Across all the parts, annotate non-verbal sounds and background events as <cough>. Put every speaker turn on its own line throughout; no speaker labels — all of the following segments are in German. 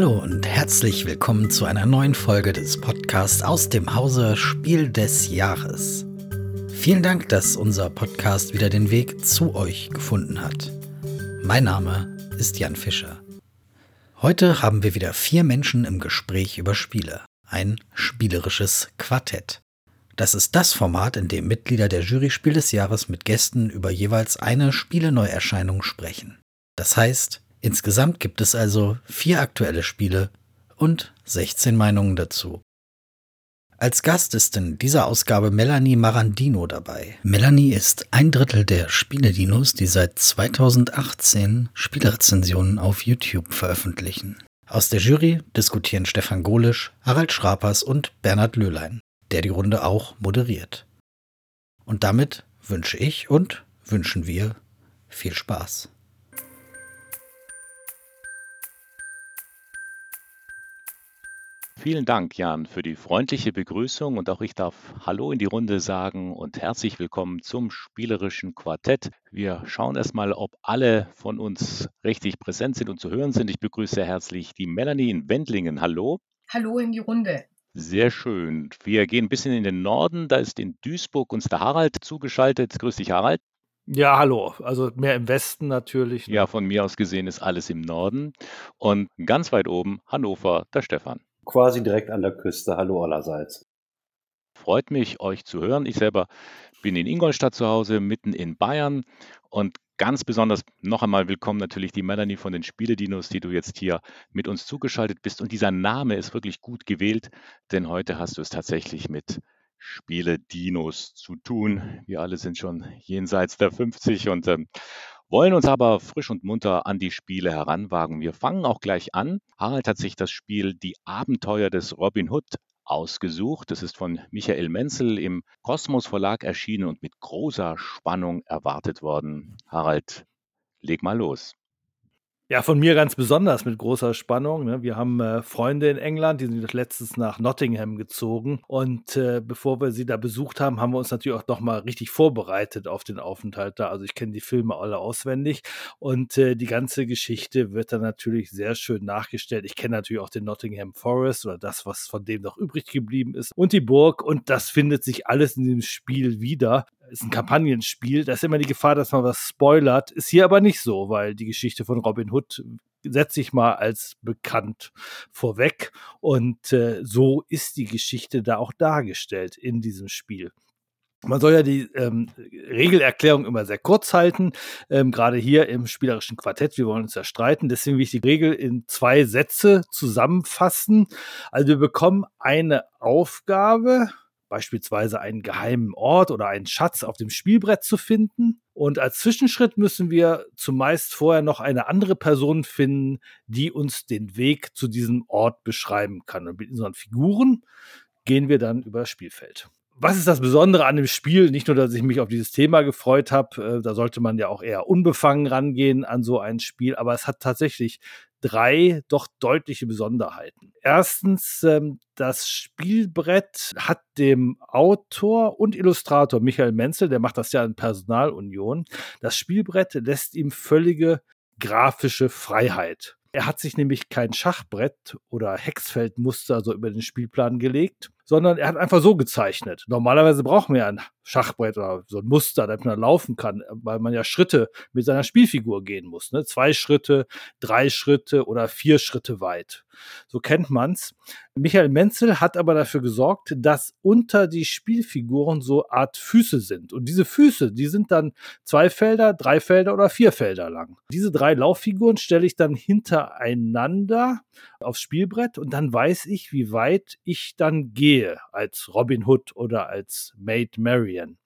Hallo und herzlich willkommen zu einer neuen Folge des Podcasts aus dem Hause Spiel des Jahres. Vielen Dank, dass unser Podcast wieder den Weg zu euch gefunden hat. Mein Name ist Jan Fischer. Heute haben wir wieder vier Menschen im Gespräch über Spiele. Ein spielerisches Quartett. Das ist das Format, in dem Mitglieder der Jury Spiel des Jahres mit Gästen über jeweils eine Spieleneuerscheinung sprechen. Das heißt, insgesamt gibt es also vier aktuelle Spiele und 16 Meinungen dazu. Als Gast ist in dieser Ausgabe Melanie Marandino dabei. Melanie ist ein Drittel der Spieledinos, die seit 2018 Spielrezensionen auf YouTube veröffentlichen. Aus der Jury diskutieren Stefan Golisch, Harald Schrapers und Bernhard Löhlein der die Runde auch moderiert. Und damit wünsche ich und wünschen wir viel Spaß.
Vielen Dank, Jan, für die freundliche Begrüßung und auch ich darf Hallo in die Runde sagen und herzlich willkommen zum spielerischen Quartett. Wir schauen erstmal, ob alle von uns richtig präsent sind und zu hören sind. Ich begrüße herzlich die Melanie in Wendlingen. Hallo.
Hallo in die Runde.
Sehr schön. Wir gehen ein bisschen in den Norden. Da ist in Duisburg uns der Harald zugeschaltet. Grüß dich, Harald.
Ja, hallo. Also mehr im Westen natürlich.
Ne? Ja, von mir aus gesehen ist alles im Norden. Und ganz weit oben Hannover, der Stefan.
Quasi direkt an der Küste. Hallo allerseits.
Freut mich, euch zu hören. Ich selber bin in Ingolstadt zu Hause, mitten in Bayern. Und Ganz besonders noch einmal willkommen natürlich die Melanie von den Spieledinos, die du jetzt hier mit uns zugeschaltet bist. Und dieser Name ist wirklich gut gewählt, denn heute hast du es tatsächlich mit Spieledinos zu tun. Wir alle sind schon jenseits der 50 und ähm, wollen uns aber frisch und munter an die Spiele heranwagen. Wir fangen auch gleich an. Harald hat sich das Spiel Die Abenteuer des Robin Hood ausgesucht. Das ist von Michael Menzel im Kosmos Verlag erschienen und mit großer Spannung erwartet worden. Harald, leg mal los.
Ja, von mir ganz besonders mit großer Spannung. Ne? Wir haben äh, Freunde in England, die sind letztens nach Nottingham gezogen. Und äh, bevor wir sie da besucht haben, haben wir uns natürlich auch nochmal richtig vorbereitet auf den Aufenthalt da. Also ich kenne die Filme alle auswendig. Und äh, die ganze Geschichte wird dann natürlich sehr schön nachgestellt. Ich kenne natürlich auch den Nottingham Forest oder das, was von dem noch übrig geblieben ist. Und die Burg. Und das findet sich alles in dem Spiel wieder ist ein Kampagnenspiel. Da ist immer die Gefahr, dass man was spoilert. Ist hier aber nicht so, weil die Geschichte von Robin Hood setze ich mal als bekannt vorweg. Und äh, so ist die Geschichte da auch dargestellt in diesem Spiel. Man soll ja die ähm, Regelerklärung immer sehr kurz halten, ähm, gerade hier im spielerischen Quartett. Wir wollen uns ja streiten. Deswegen will ich die Regel in zwei Sätze zusammenfassen. Also wir bekommen eine Aufgabe beispielsweise einen geheimen Ort oder einen Schatz auf dem Spielbrett zu finden. Und als Zwischenschritt müssen wir zumeist vorher noch eine andere Person finden, die uns den Weg zu diesem Ort beschreiben kann. Und mit unseren Figuren gehen wir dann über das Spielfeld was ist das Besondere an dem Spiel? Nicht nur, dass ich mich auf dieses Thema gefreut habe, äh, da sollte man ja auch eher unbefangen rangehen an so ein Spiel, aber es hat tatsächlich drei doch deutliche Besonderheiten. Erstens, ähm, das Spielbrett hat dem Autor und Illustrator Michael Menzel, der macht das ja in Personalunion, das Spielbrett lässt ihm völlige grafische Freiheit. Er hat sich nämlich kein Schachbrett oder Hexfeldmuster so über den Spielplan gelegt, sondern er hat einfach so gezeichnet. Normalerweise brauchen wir ein Schachbrett oder so ein Muster, damit man laufen kann, weil man ja Schritte mit seiner Spielfigur gehen muss. Ne? Zwei Schritte, drei Schritte oder vier Schritte weit. So kennt man's. Michael Menzel hat aber dafür gesorgt, dass unter die Spielfiguren so Art Füße sind. Und diese Füße, die sind dann zwei Felder, drei Felder oder vier Felder lang. Diese drei Lauffiguren stelle ich dann hintereinander aufs Spielbrett und dann weiß ich, wie weit ich dann gehe als Robin Hood oder als Maid Marian.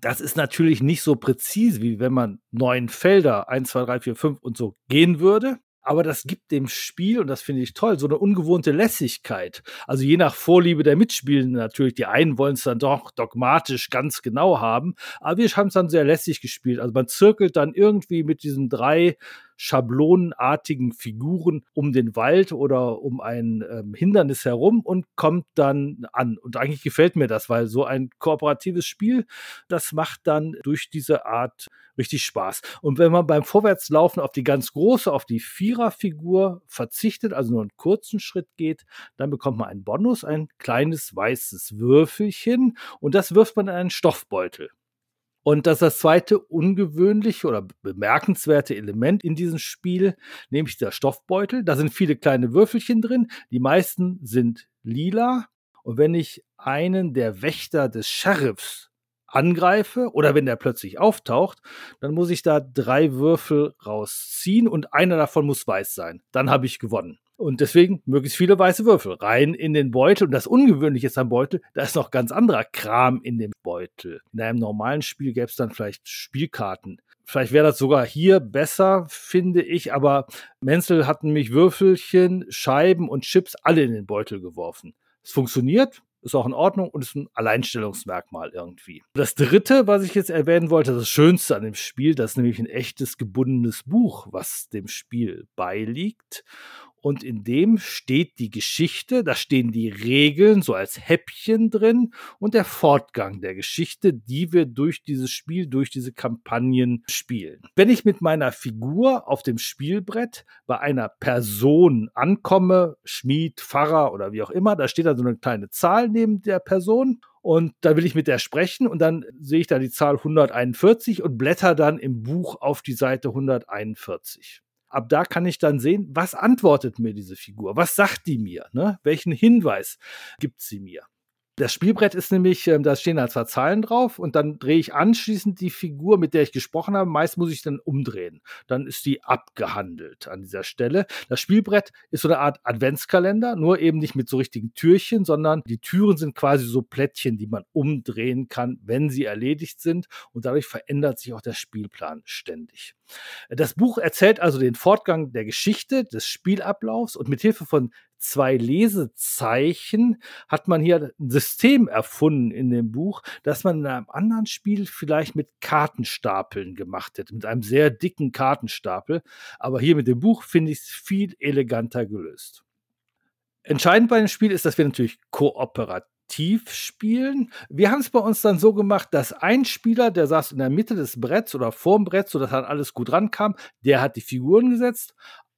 Das ist natürlich nicht so präzise, wie wenn man neun Felder, eins, zwei, drei, vier, fünf und so gehen würde. Aber das gibt dem Spiel, und das finde ich toll, so eine ungewohnte Lässigkeit. Also je nach Vorliebe der Mitspielenden natürlich. Die einen wollen es dann doch dogmatisch ganz genau haben. Aber wir haben es dann sehr lässig gespielt. Also man zirkelt dann irgendwie mit diesen drei schablonenartigen Figuren um den Wald oder um ein ähm, Hindernis herum und kommt dann an. Und eigentlich gefällt mir das, weil so ein kooperatives Spiel, das macht dann durch diese Art richtig Spaß. Und wenn man beim Vorwärtslaufen auf die ganz große, auf die Viererfigur verzichtet, also nur einen kurzen Schritt geht, dann bekommt man einen Bonus, ein kleines weißes Würfelchen und das wirft man in einen Stoffbeutel. Und das ist das zweite ungewöhnliche oder bemerkenswerte Element in diesem Spiel, nämlich der Stoffbeutel. Da sind viele kleine Würfelchen drin. Die meisten sind lila. Und wenn ich einen der Wächter des Sheriffs angreife oder wenn der plötzlich auftaucht, dann muss ich da drei Würfel rausziehen und einer davon muss weiß sein. Dann habe ich gewonnen. Und deswegen möglichst viele weiße Würfel rein in den Beutel. Und das Ungewöhnliche ist am Beutel, da ist noch ganz anderer Kram in dem Beutel. In einem normalen Spiel gäbe es dann vielleicht Spielkarten. Vielleicht wäre das sogar hier besser, finde ich, aber Menzel hat nämlich Würfelchen, Scheiben und Chips alle in den Beutel geworfen. Es funktioniert, ist auch in Ordnung und ist ein Alleinstellungsmerkmal irgendwie. Das dritte, was ich jetzt erwähnen wollte, das Schönste an dem Spiel, das ist nämlich ein echtes gebundenes Buch, was dem Spiel beiliegt und in dem steht die Geschichte, da stehen die Regeln so als Häppchen drin und der Fortgang der Geschichte, die wir durch dieses Spiel, durch diese Kampagnen spielen. Wenn ich mit meiner Figur auf dem Spielbrett bei einer Person ankomme, Schmied, Pfarrer oder wie auch immer, da steht da so eine kleine Zahl neben der Person und da will ich mit der sprechen und dann sehe ich da die Zahl 141 und blätter dann im Buch auf die Seite 141 ab da kann ich dann sehen, was antwortet mir diese Figur? Was sagt die mir? Ne? Welchen Hinweis gibt sie mir? Das Spielbrett ist nämlich, ähm, da stehen halt zwar Zahlen drauf und dann drehe ich anschließend die Figur, mit der ich gesprochen habe. Meist muss ich dann umdrehen. Dann ist die abgehandelt an dieser Stelle. Das Spielbrett ist so eine Art Adventskalender, nur eben nicht mit so richtigen Türchen, sondern die Türen sind quasi so Plättchen, die man umdrehen kann, wenn sie erledigt sind. Und dadurch verändert sich auch der Spielplan ständig. Das Buch erzählt also den Fortgang der Geschichte, des Spielablaufs und mit Hilfe von zwei Lesezeichen hat man hier ein System erfunden in dem Buch, das man in einem anderen Spiel vielleicht mit Kartenstapeln gemacht hätte, mit einem sehr dicken Kartenstapel. Aber hier mit dem Buch finde ich es viel eleganter gelöst. Entscheidend bei dem Spiel ist, dass wir natürlich kooperativ spielen. Wir haben es bei uns dann so gemacht, dass ein Spieler, der saß in der Mitte des Bretts oder vorm Brett, sodass dann alles gut rankam, der hat die Figuren gesetzt.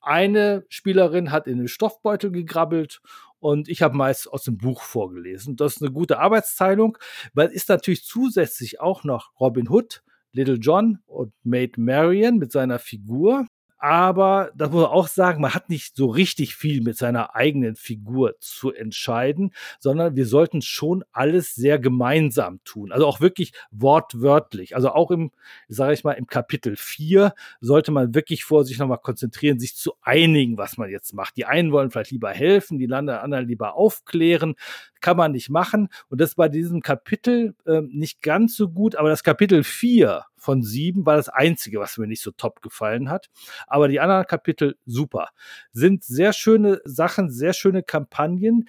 Eine Spielerin hat in den Stoffbeutel gegrabbelt und ich habe meist aus dem Buch vorgelesen. Das ist eine gute Arbeitsteilung, weil ist natürlich zusätzlich auch noch Robin Hood, Little John und Maid Marian mit seiner Figur aber das muss man auch sagen, man hat nicht so richtig viel mit seiner eigenen Figur zu entscheiden, sondern wir sollten schon alles sehr gemeinsam tun. Also auch wirklich wortwörtlich. Also auch im, sage ich mal, im Kapitel 4 sollte man wirklich vor sich nochmal konzentrieren, sich zu einigen, was man jetzt macht. Die einen wollen vielleicht lieber helfen, die anderen lieber aufklären. Kann man nicht machen. Und das bei diesem Kapitel äh, nicht ganz so gut, aber das Kapitel 4 von sieben war das einzige, was mir nicht so top gefallen hat. Aber die anderen Kapitel super. Sind sehr schöne Sachen, sehr schöne Kampagnen.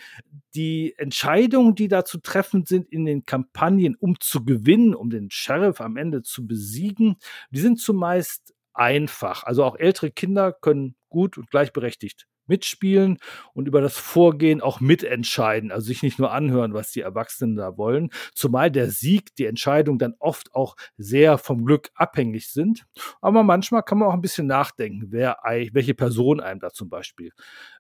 Die Entscheidungen, die da zu treffen sind in den Kampagnen, um zu gewinnen, um den Sheriff am Ende zu besiegen, die sind zumeist einfach. Also auch ältere Kinder können gut und gleichberechtigt mitspielen und über das Vorgehen auch mitentscheiden, also sich nicht nur anhören, was die Erwachsenen da wollen, zumal der Sieg, die Entscheidung dann oft auch sehr vom Glück abhängig sind. Aber manchmal kann man auch ein bisschen nachdenken, wer, welche Personen einem da zum Beispiel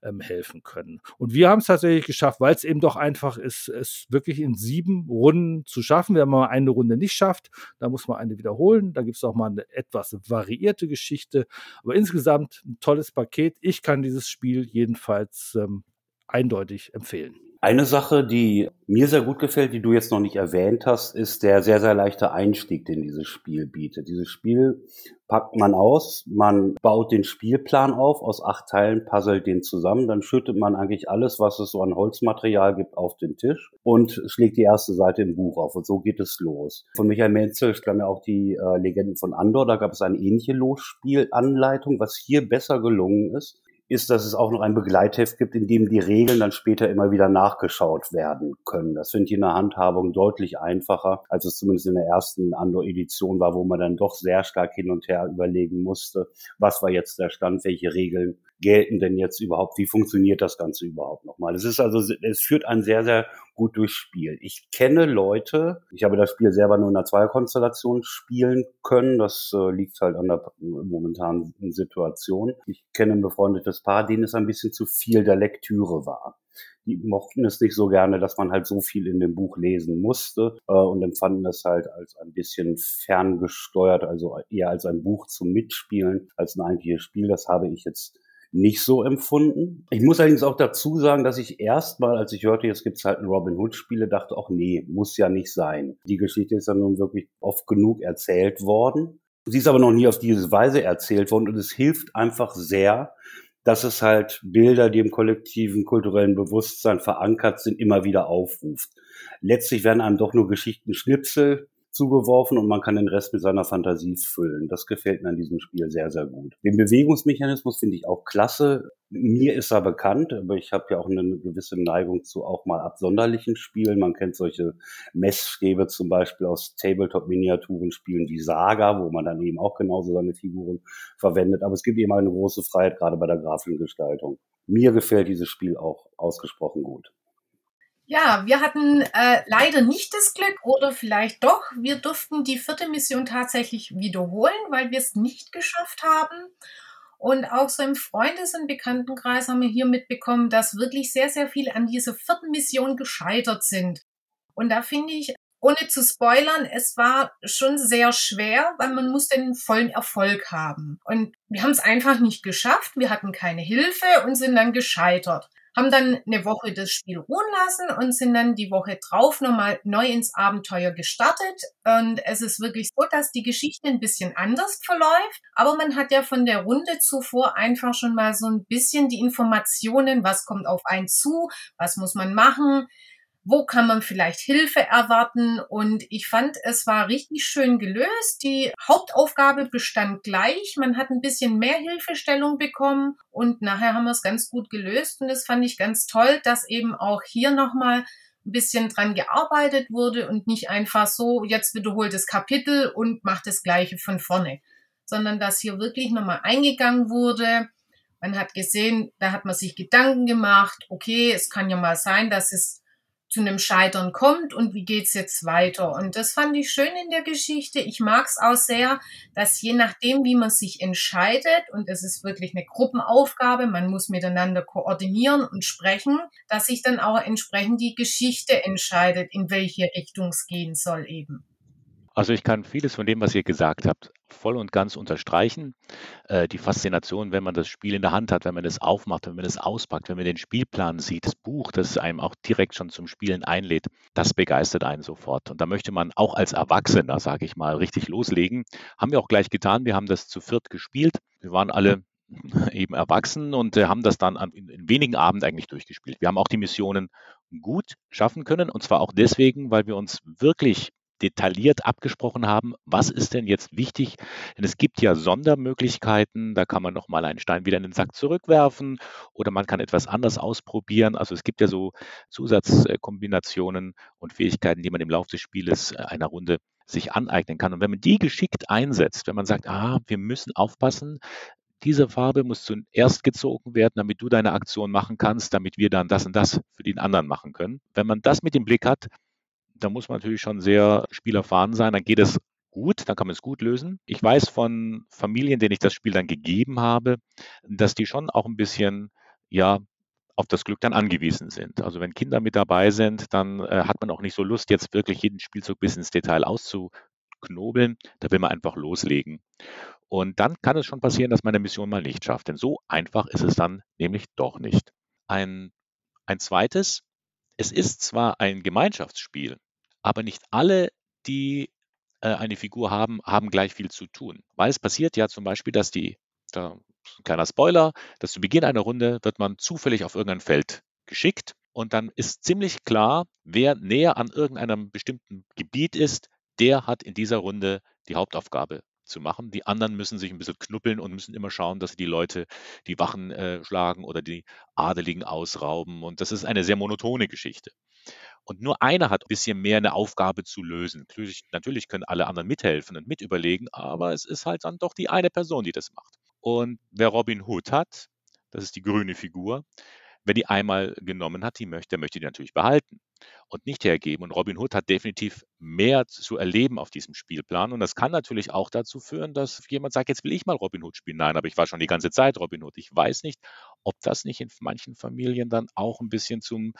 ähm, helfen können. Und wir haben es tatsächlich geschafft, weil es eben doch einfach ist, es wirklich in sieben Runden zu schaffen. Wenn man eine Runde nicht schafft, dann muss man eine wiederholen. Da gibt es auch mal eine etwas variierte Geschichte. Aber insgesamt ein tolles Paket. Ich kann dieses Spiel Spiel jedenfalls ähm, eindeutig empfehlen.
Eine Sache, die mir sehr gut gefällt, die du jetzt noch nicht erwähnt hast, ist der sehr, sehr leichte Einstieg, den dieses Spiel bietet. Dieses Spiel packt man aus, man baut den Spielplan auf, aus acht Teilen puzzelt den zusammen, dann schüttet man eigentlich alles, was es so an Holzmaterial gibt, auf den Tisch und schlägt die erste Seite im Buch auf und so geht es los. Von Michael Menzel stammen ja auch die äh, Legenden von Andor, da gab es eine ähnliche Losspielanleitung, was hier besser gelungen ist ist, dass es auch noch ein Begleitheft gibt, in dem die Regeln dann später immer wieder nachgeschaut werden können. Das finde ich in der Handhabung deutlich einfacher, als es zumindest in der ersten Andor-Edition war, wo man dann doch sehr stark hin und her überlegen musste, was war jetzt der Stand, welche Regeln gelten denn jetzt überhaupt, wie funktioniert das Ganze überhaupt nochmal. Es ist also, es führt ein sehr, sehr gut durchs Spiel. Ich kenne Leute, ich habe das Spiel selber nur in einer Zweierkonstellation spielen können, das äh, liegt halt an der momentanen Situation. Ich kenne ein befreundetes Paar, denen es ein bisschen zu viel der Lektüre war die mochten es nicht so gerne, dass man halt so viel in dem Buch lesen musste äh, und empfanden es halt als ein bisschen ferngesteuert, also eher als ein Buch zum Mitspielen als ein eigentliches Spiel. Das habe ich jetzt nicht so empfunden. Ich muss allerdings auch dazu sagen, dass ich erstmal, als ich hörte, jetzt gibt's halt ein Robin Hood-Spiele, dachte auch, nee, muss ja nicht sein. Die Geschichte ist ja nun wirklich oft genug erzählt worden. Sie ist aber noch nie auf diese Weise erzählt worden und es hilft einfach sehr, dass es halt Bilder, die im kollektiven kulturellen Bewusstsein verankert sind, immer wieder aufruft. Letztlich werden einem doch nur Geschichten Schnipsel zugeworfen und man kann den Rest mit seiner Fantasie füllen. Das gefällt mir an diesem Spiel sehr, sehr gut. Den Bewegungsmechanismus finde ich auch klasse. Mir ist er bekannt, aber ich habe ja auch eine gewisse Neigung zu auch mal absonderlichen Spielen. Man kennt solche Messstäbe zum Beispiel aus Tabletop-Miniaturenspielen wie Saga, wo man dann eben auch genauso seine Figuren verwendet. Aber es gibt eben eine große Freiheit, gerade bei der grafischen Gestaltung. Mir gefällt dieses Spiel auch ausgesprochen gut.
Ja, wir hatten äh, leider nicht das Glück oder vielleicht doch, wir durften die vierte Mission tatsächlich wiederholen, weil wir es nicht geschafft haben. Und auch so im Freundes- und Bekanntenkreis haben wir hier mitbekommen, dass wirklich sehr, sehr viel an dieser vierten Mission gescheitert sind. Und da finde ich, ohne zu spoilern, es war schon sehr schwer, weil man muss den vollen Erfolg haben. Und wir haben es einfach nicht geschafft. Wir hatten keine Hilfe und sind dann gescheitert haben dann eine Woche das Spiel ruhen lassen und sind dann die Woche drauf nochmal neu ins Abenteuer gestartet. Und es ist wirklich so, dass die Geschichte ein bisschen anders verläuft. Aber man hat ja von der Runde zuvor einfach schon mal so ein bisschen die Informationen, was kommt auf einen zu, was muss man machen wo kann man vielleicht Hilfe erwarten. Und ich fand, es war richtig schön gelöst. Die Hauptaufgabe bestand gleich. Man hat ein bisschen mehr Hilfestellung bekommen und nachher haben wir es ganz gut gelöst. Und das fand ich ganz toll, dass eben auch hier nochmal ein bisschen dran gearbeitet wurde und nicht einfach so, jetzt wiederholt das Kapitel und macht das Gleiche von vorne, sondern dass hier wirklich nochmal eingegangen wurde. Man hat gesehen, da hat man sich Gedanken gemacht, okay, es kann ja mal sein, dass es zu einem Scheitern kommt und wie geht's jetzt weiter. Und das fand ich schön in der Geschichte. Ich mag es auch sehr, dass je nachdem, wie man sich entscheidet, und es ist wirklich eine Gruppenaufgabe, man muss miteinander koordinieren und sprechen, dass sich dann auch entsprechend die Geschichte entscheidet, in welche Richtung es gehen soll eben.
Also ich kann vieles von dem, was ihr gesagt habt, voll und ganz unterstreichen. Äh, die Faszination, wenn man das Spiel in der Hand hat, wenn man es aufmacht, wenn man es auspackt, wenn man den Spielplan sieht, das Buch, das einem auch direkt schon zum Spielen einlädt, das begeistert einen sofort. Und da möchte man auch als Erwachsener, sage ich mal, richtig loslegen. Haben wir auch gleich getan. Wir haben das zu viert gespielt. Wir waren alle <laughs> eben erwachsen und äh, haben das dann in, in wenigen Abenden eigentlich durchgespielt. Wir haben auch die Missionen gut schaffen können und zwar auch deswegen, weil wir uns wirklich detailliert abgesprochen haben, was ist denn jetzt wichtig? Denn es gibt ja Sondermöglichkeiten, da kann man nochmal einen Stein wieder in den Sack zurückwerfen oder man kann etwas anders ausprobieren. Also es gibt ja so Zusatzkombinationen und Fähigkeiten, die man im Laufe des Spieles äh, einer Runde sich aneignen kann. Und wenn man die geschickt einsetzt, wenn man sagt, ah, wir müssen aufpassen, diese Farbe muss zuerst gezogen werden, damit du deine Aktion machen kannst, damit wir dann das und das für den anderen machen können. Wenn man das mit im Blick hat, da muss man natürlich schon sehr spielerfahren sein. Dann geht es gut, dann kann man es gut lösen. Ich weiß von Familien, denen ich das Spiel dann gegeben habe, dass die schon auch ein bisschen, ja, auf das Glück dann angewiesen sind. Also wenn Kinder mit dabei sind, dann äh, hat man auch nicht so Lust, jetzt wirklich jeden Spielzug bis ins Detail auszuknobeln. Da will man einfach loslegen. Und dann kann es schon passieren, dass man eine Mission mal nicht schafft. Denn so einfach ist es dann nämlich doch nicht. Ein, ein zweites, es ist zwar ein Gemeinschaftsspiel, aber nicht alle, die äh, eine Figur haben, haben gleich viel zu tun. Weil es passiert ja zum Beispiel, dass die, da, ein kleiner Spoiler, dass zu Beginn einer Runde wird man zufällig auf irgendein Feld geschickt und dann ist ziemlich klar, wer näher an irgendeinem bestimmten Gebiet ist, der hat in dieser Runde die Hauptaufgabe zu machen. Die anderen müssen sich ein bisschen knuppeln und müssen immer schauen, dass sie die Leute, die Wachen äh, schlagen oder die Adeligen ausrauben. Und das ist eine sehr monotone Geschichte. Und nur einer hat ein bisschen mehr eine Aufgabe zu lösen. Natürlich können alle anderen mithelfen und mitüberlegen, aber es ist halt dann doch die eine Person, die das macht. Und wer Robin Hood hat, das ist die grüne Figur, wer die einmal genommen hat, die möchte, möchte die natürlich behalten und nicht hergeben. Und Robin Hood hat definitiv mehr zu erleben auf diesem Spielplan. Und das kann natürlich auch dazu führen, dass jemand sagt, jetzt will ich mal Robin Hood spielen. Nein, aber ich war schon die ganze Zeit Robin Hood. Ich weiß nicht, ob das nicht in manchen Familien dann auch ein bisschen zum,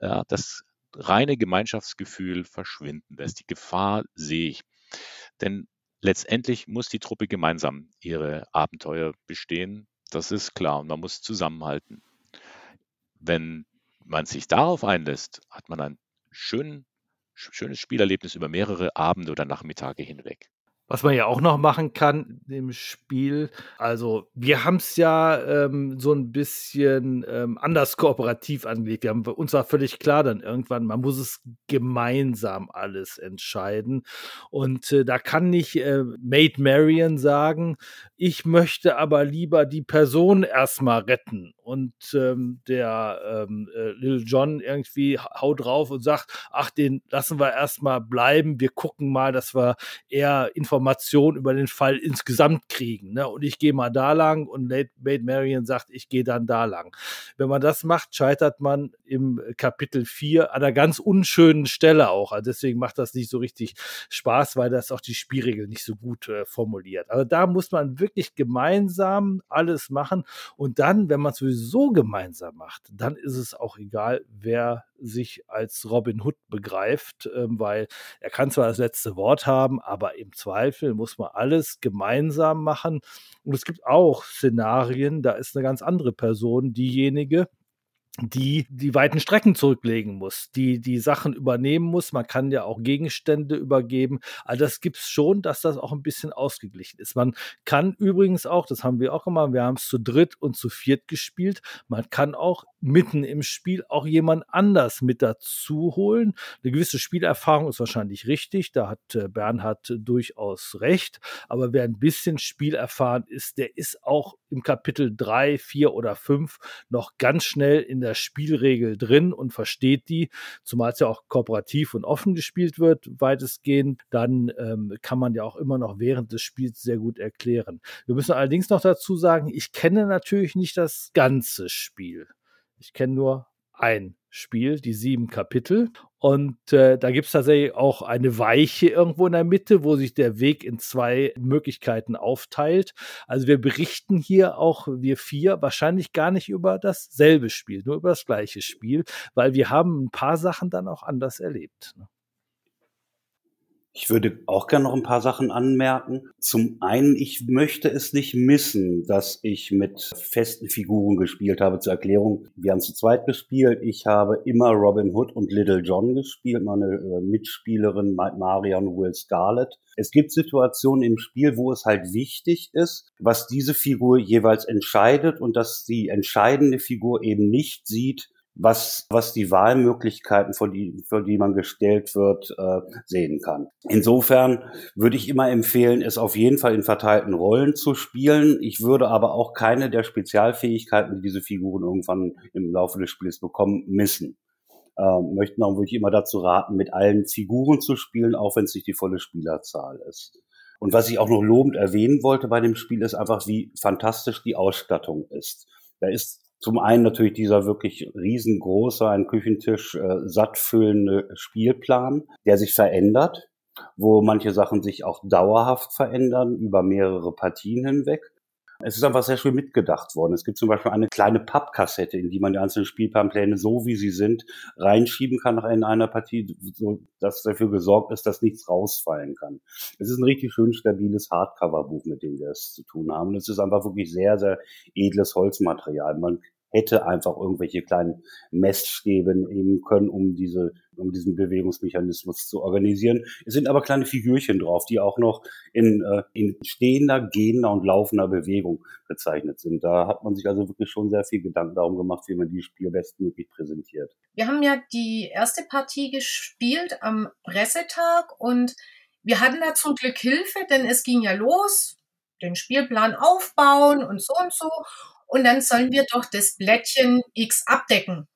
ja, das reine Gemeinschaftsgefühl verschwinden lässt. Die Gefahr sehe ich. Denn letztendlich muss die Truppe gemeinsam ihre Abenteuer bestehen. Das ist klar und man muss zusammenhalten. Wenn man sich darauf einlässt, hat man ein schön, schönes Spielerlebnis über mehrere Abende oder Nachmittage hinweg.
Was man ja auch noch machen kann im Spiel, also wir haben es ja ähm, so ein bisschen ähm, anders kooperativ angelegt. Wir haben uns war völlig klar dann irgendwann, man muss es gemeinsam alles entscheiden. Und äh, da kann nicht äh, Maid Marian sagen, ich möchte aber lieber die Person erstmal retten. Und ähm, der ähm, äh, Lil John irgendwie haut drauf und sagt, ach, den lassen wir erstmal bleiben. Wir gucken mal, dass wir eher Informationen über den Fall insgesamt kriegen. Ne? Und ich gehe mal da lang und Maid Marian sagt, ich gehe dann da lang. Wenn man das macht, scheitert man im Kapitel 4 an einer ganz unschönen Stelle auch. Also deswegen macht das nicht so richtig Spaß, weil das auch die Spielregeln nicht so gut äh, formuliert. Also da muss man wirklich gemeinsam alles machen. Und dann, wenn man es sowieso gemeinsam macht, dann ist es auch egal, wer sich als Robin Hood begreift, ähm, weil er kann zwar das letzte Wort haben, aber im Zweifel muss man alles gemeinsam machen. Und es gibt auch Szenarien, da ist eine ganz andere Person diejenige, die die weiten Strecken zurücklegen muss, die die Sachen übernehmen muss. Man kann ja auch Gegenstände übergeben. Also das gibt's schon, dass das auch ein bisschen ausgeglichen ist. Man kann übrigens auch, das haben wir auch gemacht, wir haben es zu dritt und zu viert gespielt. Man kann auch mitten im Spiel auch jemand anders mit dazu holen. Eine gewisse Spielerfahrung ist wahrscheinlich richtig. Da hat äh, Bernhard durchaus recht. Aber wer ein bisschen spielerfahren ist, der ist auch im Kapitel drei, vier oder fünf noch ganz schnell in der Spielregel drin und versteht die, zumal es ja auch kooperativ und offen gespielt wird, weitestgehend, dann ähm, kann man ja auch immer noch während des Spiels sehr gut erklären. Wir müssen allerdings noch dazu sagen, ich kenne natürlich nicht das ganze Spiel. Ich kenne nur ein Spiel, die sieben Kapitel. Und äh, da gibt es tatsächlich auch eine Weiche irgendwo in der Mitte, wo sich der Weg in zwei Möglichkeiten aufteilt. Also wir berichten hier auch, wir vier, wahrscheinlich gar nicht über dasselbe Spiel, nur über das gleiche Spiel, weil wir haben ein paar Sachen dann auch anders erlebt. Ne?
Ich würde auch gerne noch ein paar Sachen anmerken. Zum einen, ich möchte es nicht missen, dass ich mit festen Figuren gespielt habe. Zur Erklärung, wir haben zu zweit gespielt. Ich habe immer Robin Hood und Little John gespielt, meine äh, Mitspielerin Marion Will Scarlett. Es gibt Situationen im Spiel, wo es halt wichtig ist, was diese Figur jeweils entscheidet und dass die entscheidende Figur eben nicht sieht, was, was die Wahlmöglichkeiten, für die, für die man gestellt wird, äh, sehen kann. Insofern würde ich immer empfehlen, es auf jeden Fall in verteilten Rollen zu spielen. Ich würde aber auch keine der Spezialfähigkeiten, die diese Figuren irgendwann im Laufe des Spiels bekommen, missen. Ähm, möchten auch wirklich immer dazu raten, mit allen Figuren zu spielen, auch wenn es nicht die volle Spielerzahl ist. Und was ich auch noch lobend erwähnen wollte bei dem Spiel, ist einfach, wie fantastisch die Ausstattung ist. Da ist zum einen natürlich dieser wirklich riesengroße, ein Küchentisch äh, sattfüllende Spielplan, der sich verändert, wo manche Sachen sich auch dauerhaft verändern über mehrere Partien hinweg. Es ist einfach sehr schön mitgedacht worden. Es gibt zum Beispiel eine kleine Pappkassette, in die man die einzelnen Spielplanpläne so wie sie sind reinschieben kann in einer Partie, so dass dafür gesorgt ist, dass nichts rausfallen kann. Es ist ein richtig schön stabiles Hardcover-Buch, mit dem wir es zu tun haben. Und es ist einfach wirklich sehr, sehr edles Holzmaterial. Man hätte einfach irgendwelche kleinen Messstäbe nehmen können, um diese, um diesen Bewegungsmechanismus zu organisieren. Es sind aber kleine Figürchen drauf, die auch noch in, äh, in stehender, gehender und laufender Bewegung bezeichnet sind. Da hat man sich also wirklich schon sehr viel Gedanken darum gemacht, wie man die Spiele bestmöglich präsentiert.
Wir haben ja die erste Partie gespielt am Pressetag und Wir hatten da zum Glück Hilfe, denn es ging ja los, den Spielplan aufbauen und so und so. Und dann sollen wir doch das Blättchen X abdecken.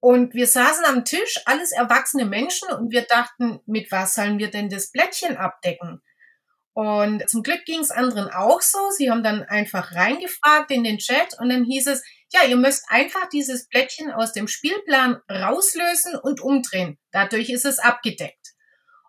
Und wir saßen am Tisch, alles erwachsene Menschen, und wir dachten, mit was sollen wir denn das Blättchen abdecken? Und zum Glück ging es anderen auch so. Sie haben dann einfach reingefragt in den Chat und dann hieß es, ja, ihr müsst einfach dieses Blättchen aus dem Spielplan rauslösen und umdrehen. Dadurch ist es abgedeckt.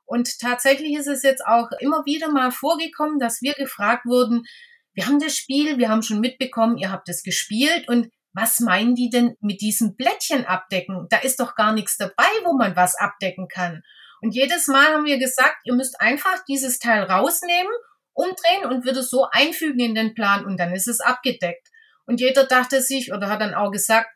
Und tatsächlich ist es jetzt auch immer wieder mal vorgekommen, dass wir gefragt wurden, wir haben das Spiel, wir haben schon mitbekommen, ihr habt es gespielt und was meinen die denn mit diesem Blättchen abdecken? Da ist doch gar nichts dabei, wo man was abdecken kann. Und jedes Mal haben wir gesagt, ihr müsst einfach dieses Teil rausnehmen, umdrehen und wird es so einfügen in den Plan und dann ist es abgedeckt. Und jeder dachte sich oder hat dann auch gesagt,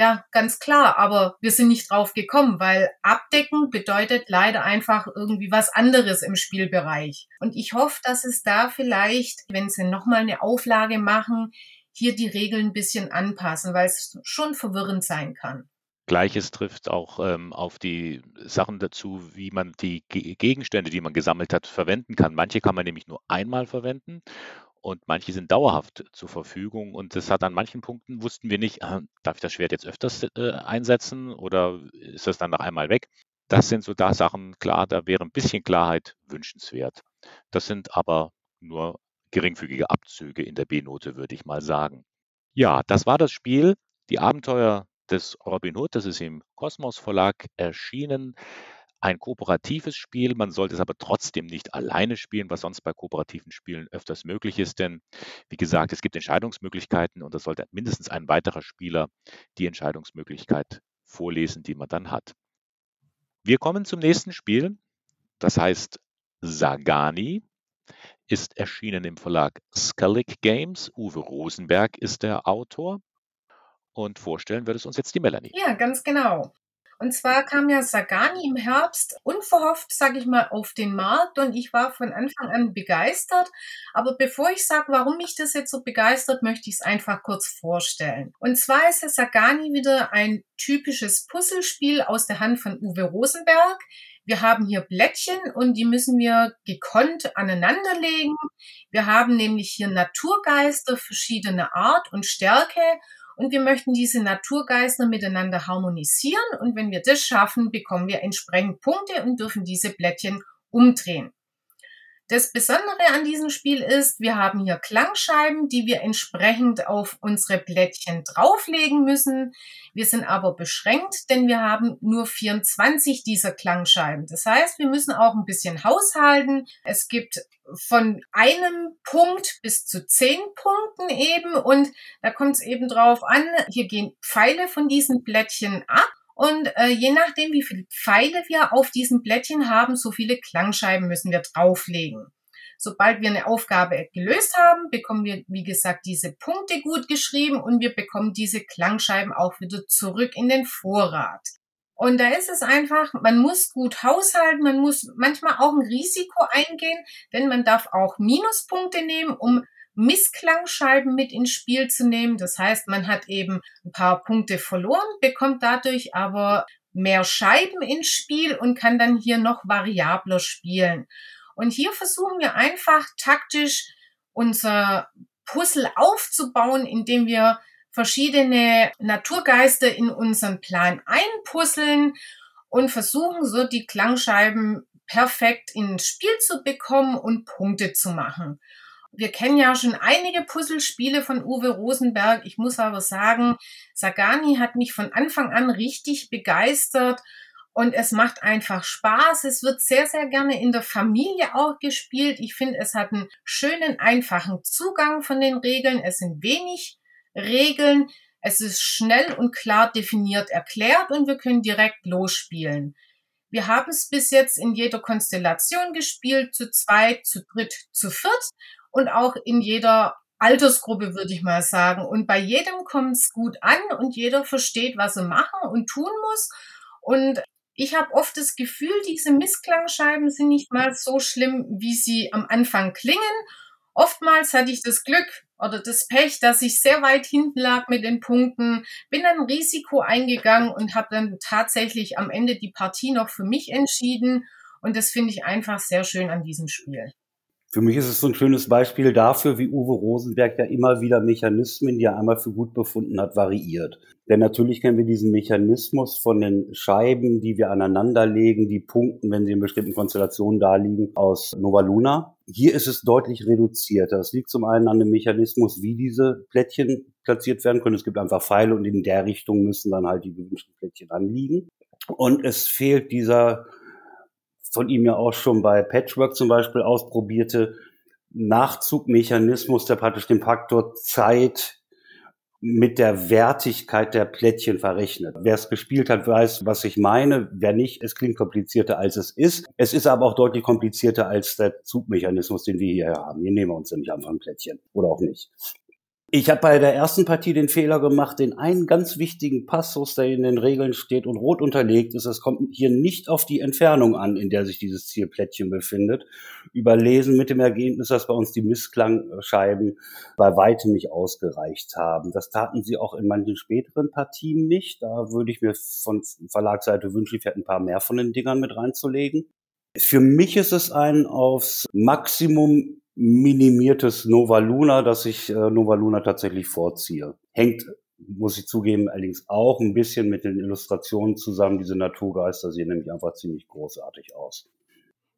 ja, ganz klar, aber wir sind nicht drauf gekommen, weil abdecken bedeutet leider einfach irgendwie was anderes im Spielbereich. Und ich hoffe, dass es da vielleicht, wenn sie nochmal eine Auflage machen, hier die Regeln ein bisschen anpassen, weil es schon verwirrend sein kann.
Gleiches trifft auch ähm, auf die Sachen dazu, wie man die Ge Gegenstände, die man gesammelt hat, verwenden kann. Manche kann man nämlich nur einmal verwenden und manche sind dauerhaft zur Verfügung. Und das hat an manchen Punkten wussten wir nicht, äh, darf ich das Schwert jetzt öfters äh, einsetzen oder ist das dann noch einmal weg? Das sind so da Sachen, klar, da wäre ein bisschen Klarheit wünschenswert. Das sind aber nur geringfügige Abzüge in der B-Note, würde ich mal sagen. Ja, das war das Spiel. Die Abenteuer des Robin Hood, das ist im Kosmos Verlag erschienen. Ein kooperatives Spiel, man sollte es aber trotzdem nicht alleine spielen, was sonst bei kooperativen Spielen öfters möglich ist, denn wie gesagt, es gibt Entscheidungsmöglichkeiten und da sollte mindestens ein weiterer Spieler die Entscheidungsmöglichkeit vorlesen, die man dann hat. Wir kommen zum nächsten Spiel, das heißt Sagani ist erschienen im Verlag Skellig Games. Uwe Rosenberg ist der Autor. Und vorstellen wird es uns jetzt die Melanie.
Ja, ganz genau. Und zwar kam ja Sagani im Herbst unverhofft, sage ich mal, auf den Markt und ich war von Anfang an begeistert. Aber bevor ich sage, warum mich das jetzt so begeistert, möchte ich es einfach kurz vorstellen. Und zwar ist das Sagani wieder ein typisches Puzzlespiel aus der Hand von Uwe Rosenberg. Wir haben hier Blättchen und die müssen wir gekonnt aneinanderlegen. Wir haben nämlich hier Naturgeister verschiedener Art und Stärke und wir möchten diese Naturgeister miteinander harmonisieren und wenn wir das schaffen, bekommen wir entsprechend Punkte und dürfen diese Blättchen umdrehen. Das Besondere an diesem Spiel ist, wir haben hier Klangscheiben, die wir entsprechend auf unsere Blättchen drauflegen müssen. Wir sind aber beschränkt, denn wir haben nur 24 dieser Klangscheiben. Das heißt, wir müssen auch ein bisschen haushalten. Es gibt von einem Punkt bis zu zehn Punkten eben und da kommt es eben drauf an, hier gehen Pfeile von diesen Blättchen ab und äh, je nachdem, wie viele Pfeile wir auf diesen Blättchen haben, so viele Klangscheiben müssen wir drauflegen. Sobald wir eine Aufgabe gelöst haben, bekommen wir, wie gesagt, diese Punkte gut geschrieben und wir bekommen diese Klangscheiben auch wieder zurück in den Vorrat. Und da ist es einfach, man muss gut haushalten, man muss manchmal auch ein Risiko eingehen, denn man darf auch Minuspunkte nehmen, um Missklangscheiben mit ins Spiel zu nehmen. Das heißt, man hat eben ein paar Punkte verloren, bekommt dadurch aber mehr Scheiben ins Spiel und kann dann hier noch variabler spielen. Und hier versuchen wir einfach taktisch unser Puzzle aufzubauen, indem wir verschiedene Naturgeister in unseren Plan einpuzzeln und versuchen so die Klangscheiben perfekt ins Spiel zu bekommen und Punkte zu machen. Wir kennen ja schon einige Puzzlespiele von Uwe Rosenberg. Ich muss aber sagen, Sagani hat mich von Anfang an richtig begeistert und es macht einfach Spaß. Es wird sehr, sehr gerne in der Familie auch gespielt. Ich finde, es hat einen schönen, einfachen Zugang von den Regeln. Es sind wenig Regeln. Es ist schnell und klar definiert erklärt und wir können direkt losspielen. Wir haben es bis jetzt in jeder Konstellation gespielt, zu zweit, zu dritt, zu viert und auch in jeder Altersgruppe, würde ich mal sagen. Und bei jedem kommt es gut an und jeder versteht, was er machen und tun muss. Und ich habe oft das Gefühl, diese Missklangscheiben sind nicht mal so schlimm, wie sie am Anfang klingen. Oftmals hatte ich das Glück oder das Pech, dass ich sehr weit hinten lag mit den Punkten, bin dann Risiko eingegangen und habe dann tatsächlich am Ende die Partie noch für mich entschieden Und das finde ich einfach sehr schön an diesem Spiel.
Für mich ist es so ein schönes Beispiel dafür, wie Uwe Rosenberg ja immer wieder Mechanismen, die er einmal für gut befunden hat, variiert. Denn natürlich kennen wir diesen Mechanismus von den Scheiben, die wir aneinanderlegen, die punkten, wenn sie in bestimmten Konstellationen da liegen, aus Nova Luna. Hier ist es deutlich reduzierter. Das liegt zum einen an dem Mechanismus, wie diese Plättchen platziert werden können. Es gibt einfach Pfeile und in der Richtung müssen dann halt die gewünschten Plättchen anliegen. Und es fehlt dieser von ihm ja auch schon bei Patchwork zum Beispiel ausprobierte Nachzugmechanismus, der praktisch den Faktor Zeit mit der Wertigkeit der Plättchen verrechnet. Wer es gespielt hat, weiß, was ich meine. Wer nicht, es klingt komplizierter, als es ist. Es ist aber auch deutlich komplizierter als der Zugmechanismus, den wir hier haben. Hier nehmen wir uns nämlich einfach ein Plättchen. Oder auch nicht. Ich habe bei der ersten Partie den Fehler gemacht, den einen ganz wichtigen Passus, der in den Regeln steht und rot unterlegt ist, es kommt hier nicht auf die Entfernung an, in der sich dieses Zielplättchen befindet, überlesen mit dem Ergebnis, dass bei uns die Missklangscheiben bei weitem nicht ausgereicht haben. Das taten sie auch in manchen späteren Partien nicht. Da würde ich mir von Verlagsseite wünschen, ich hätte ein paar mehr von den Dingern mit reinzulegen. Für mich ist es ein aufs Maximum minimiertes Nova Luna, dass ich äh, Nova Luna tatsächlich vorziehe. Hängt, muss ich zugeben, allerdings auch ein bisschen mit den Illustrationen zusammen. Diese Naturgeister sehen nämlich einfach ziemlich großartig aus.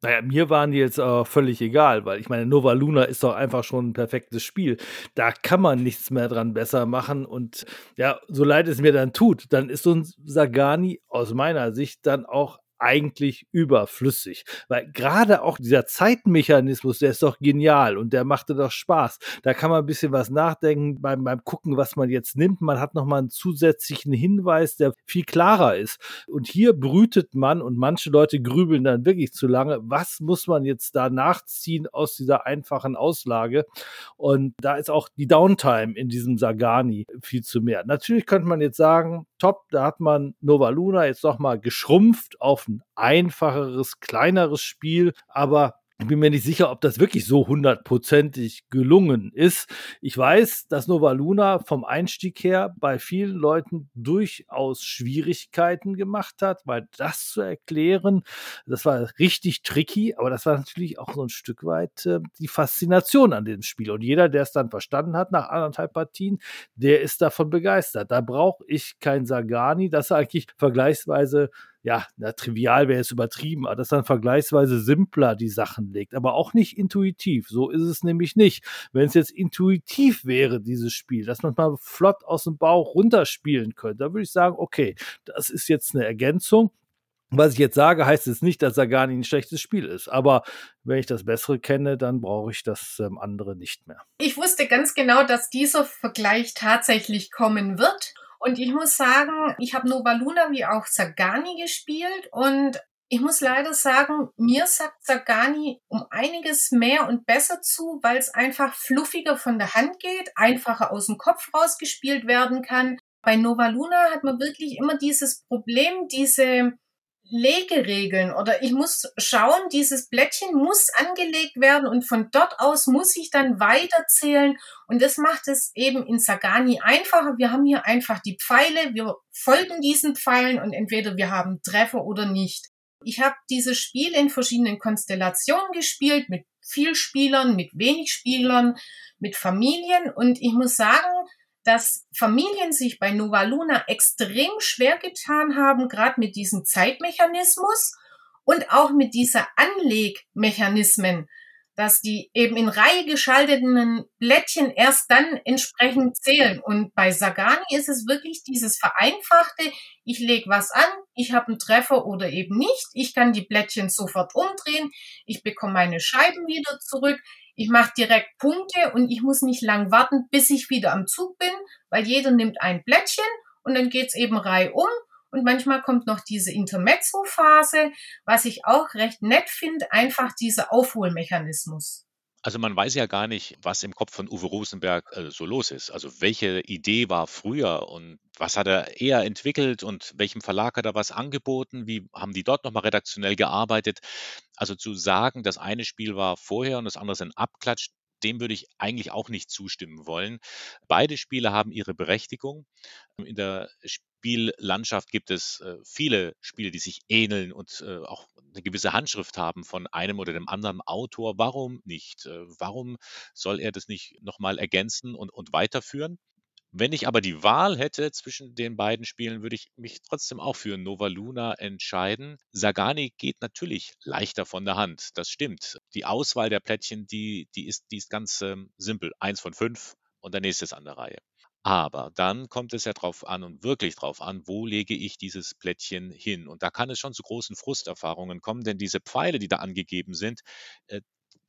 Naja, mir waren die jetzt aber völlig egal, weil ich meine, Nova Luna ist doch einfach schon ein perfektes Spiel. Da kann man nichts mehr dran besser machen. Und ja, so leid es mir dann tut, dann ist so ein Sagani aus meiner Sicht dann auch eigentlich überflüssig. Weil gerade auch dieser Zeitmechanismus, der ist doch genial und der machte doch Spaß. Da kann man ein bisschen was nachdenken beim, beim Gucken, was man jetzt nimmt. Man hat nochmal einen zusätzlichen Hinweis, der viel klarer ist. Und hier brütet man und manche Leute grübeln dann wirklich zu lange. Was muss man jetzt da nachziehen aus dieser einfachen Auslage? Und da ist auch die Downtime in diesem Sagani viel zu mehr. Natürlich könnte man jetzt sagen, top, da hat man Nova Luna jetzt nochmal geschrumpft auf ein einfacheres, kleineres Spiel, aber ich bin mir nicht sicher, ob das wirklich so hundertprozentig gelungen ist. Ich weiß, dass Nova Luna vom Einstieg her bei vielen Leuten durchaus Schwierigkeiten gemacht hat, weil das zu erklären, das war richtig tricky, aber das war natürlich auch so ein Stück weit äh, die Faszination an dem Spiel. Und jeder, der es dann verstanden hat nach anderthalb Partien, der ist davon begeistert. Da brauche ich kein Sagani, das eigentlich vergleichsweise ja, na, trivial wäre es übertrieben, aber das dann vergleichsweise simpler die Sachen legt, aber auch nicht intuitiv. So ist es nämlich nicht. Wenn es jetzt intuitiv wäre, dieses Spiel, dass man mal flott aus dem Bauch runterspielen könnte, da würde ich sagen, okay, das ist jetzt eine Ergänzung. Was ich jetzt sage, heißt es nicht, dass er gar nicht ein schlechtes Spiel ist. Aber wenn ich das Bessere kenne, dann brauche ich das ähm, andere nicht mehr.
Ich wusste ganz genau, dass dieser Vergleich tatsächlich kommen wird. Und ich muss sagen, ich habe Nova Luna wie auch Zagani gespielt und ich muss leider sagen, mir sagt Zagani um einiges mehr und besser zu, weil es einfach fluffiger von der Hand geht, einfacher aus dem Kopf rausgespielt werden kann. Bei Nova Luna hat man wirklich immer dieses Problem, diese Legeregeln oder ich muss schauen, dieses Blättchen muss angelegt werden und von dort aus muss ich dann weiterzählen und das macht es eben in Sagani einfacher. Wir haben hier einfach die Pfeile, wir folgen diesen Pfeilen und entweder wir haben Treffer oder nicht. Ich habe dieses Spiel in verschiedenen Konstellationen gespielt, mit viel Spielern, mit wenig Spielern, mit Familien und ich muss sagen, dass Familien sich bei Nova Luna extrem schwer getan haben, gerade mit diesem Zeitmechanismus und auch mit dieser Anlegmechanismen, dass die eben in Reihe geschalteten Blättchen erst dann entsprechend zählen. Und bei Sagani ist es wirklich dieses vereinfachte, ich lege was an, ich habe einen Treffer oder eben nicht, ich kann die Blättchen sofort umdrehen, ich bekomme meine Scheiben wieder zurück, ich mache direkt Punkte und ich muss nicht lang warten, bis ich wieder am Zug bin, weil jeder nimmt ein Blättchen und dann geht's eben reihum. Und manchmal kommt noch diese Intermezzo-Phase, was ich auch recht nett finde, einfach dieser Aufholmechanismus.
Also man weiß ja gar nicht, was im Kopf von Uwe Rosenberg äh, so los ist. Also welche Idee war früher und was hat er eher entwickelt und welchem Verlag hat er was angeboten? Wie haben die dort nochmal redaktionell gearbeitet? Also zu sagen, das eine Spiel war vorher und das andere ist ein Abklatsch, dem würde ich eigentlich auch nicht zustimmen wollen. Beide Spiele haben ihre Berechtigung. In der Spiellandschaft gibt es äh, viele Spiele, die sich ähneln und äh, auch eine gewisse Handschrift haben von einem oder dem anderen Autor. Warum nicht? Äh, warum soll er das nicht nochmal ergänzen und, und weiterführen? Wenn ich aber die Wahl hätte zwischen den beiden Spielen, würde ich mich trotzdem auch für Nova Luna entscheiden. Sagani geht natürlich leichter von der Hand. Das stimmt. Die Auswahl der Plättchen, die, die, ist, die ist ganz ähm, simpel. Eins von fünf und der nächste ist an der Reihe. Aber dann kommt es ja drauf an und wirklich drauf an, wo lege ich dieses Plättchen hin? Und da kann es schon zu großen Frusterfahrungen kommen, denn diese Pfeile, die da angegeben sind, äh,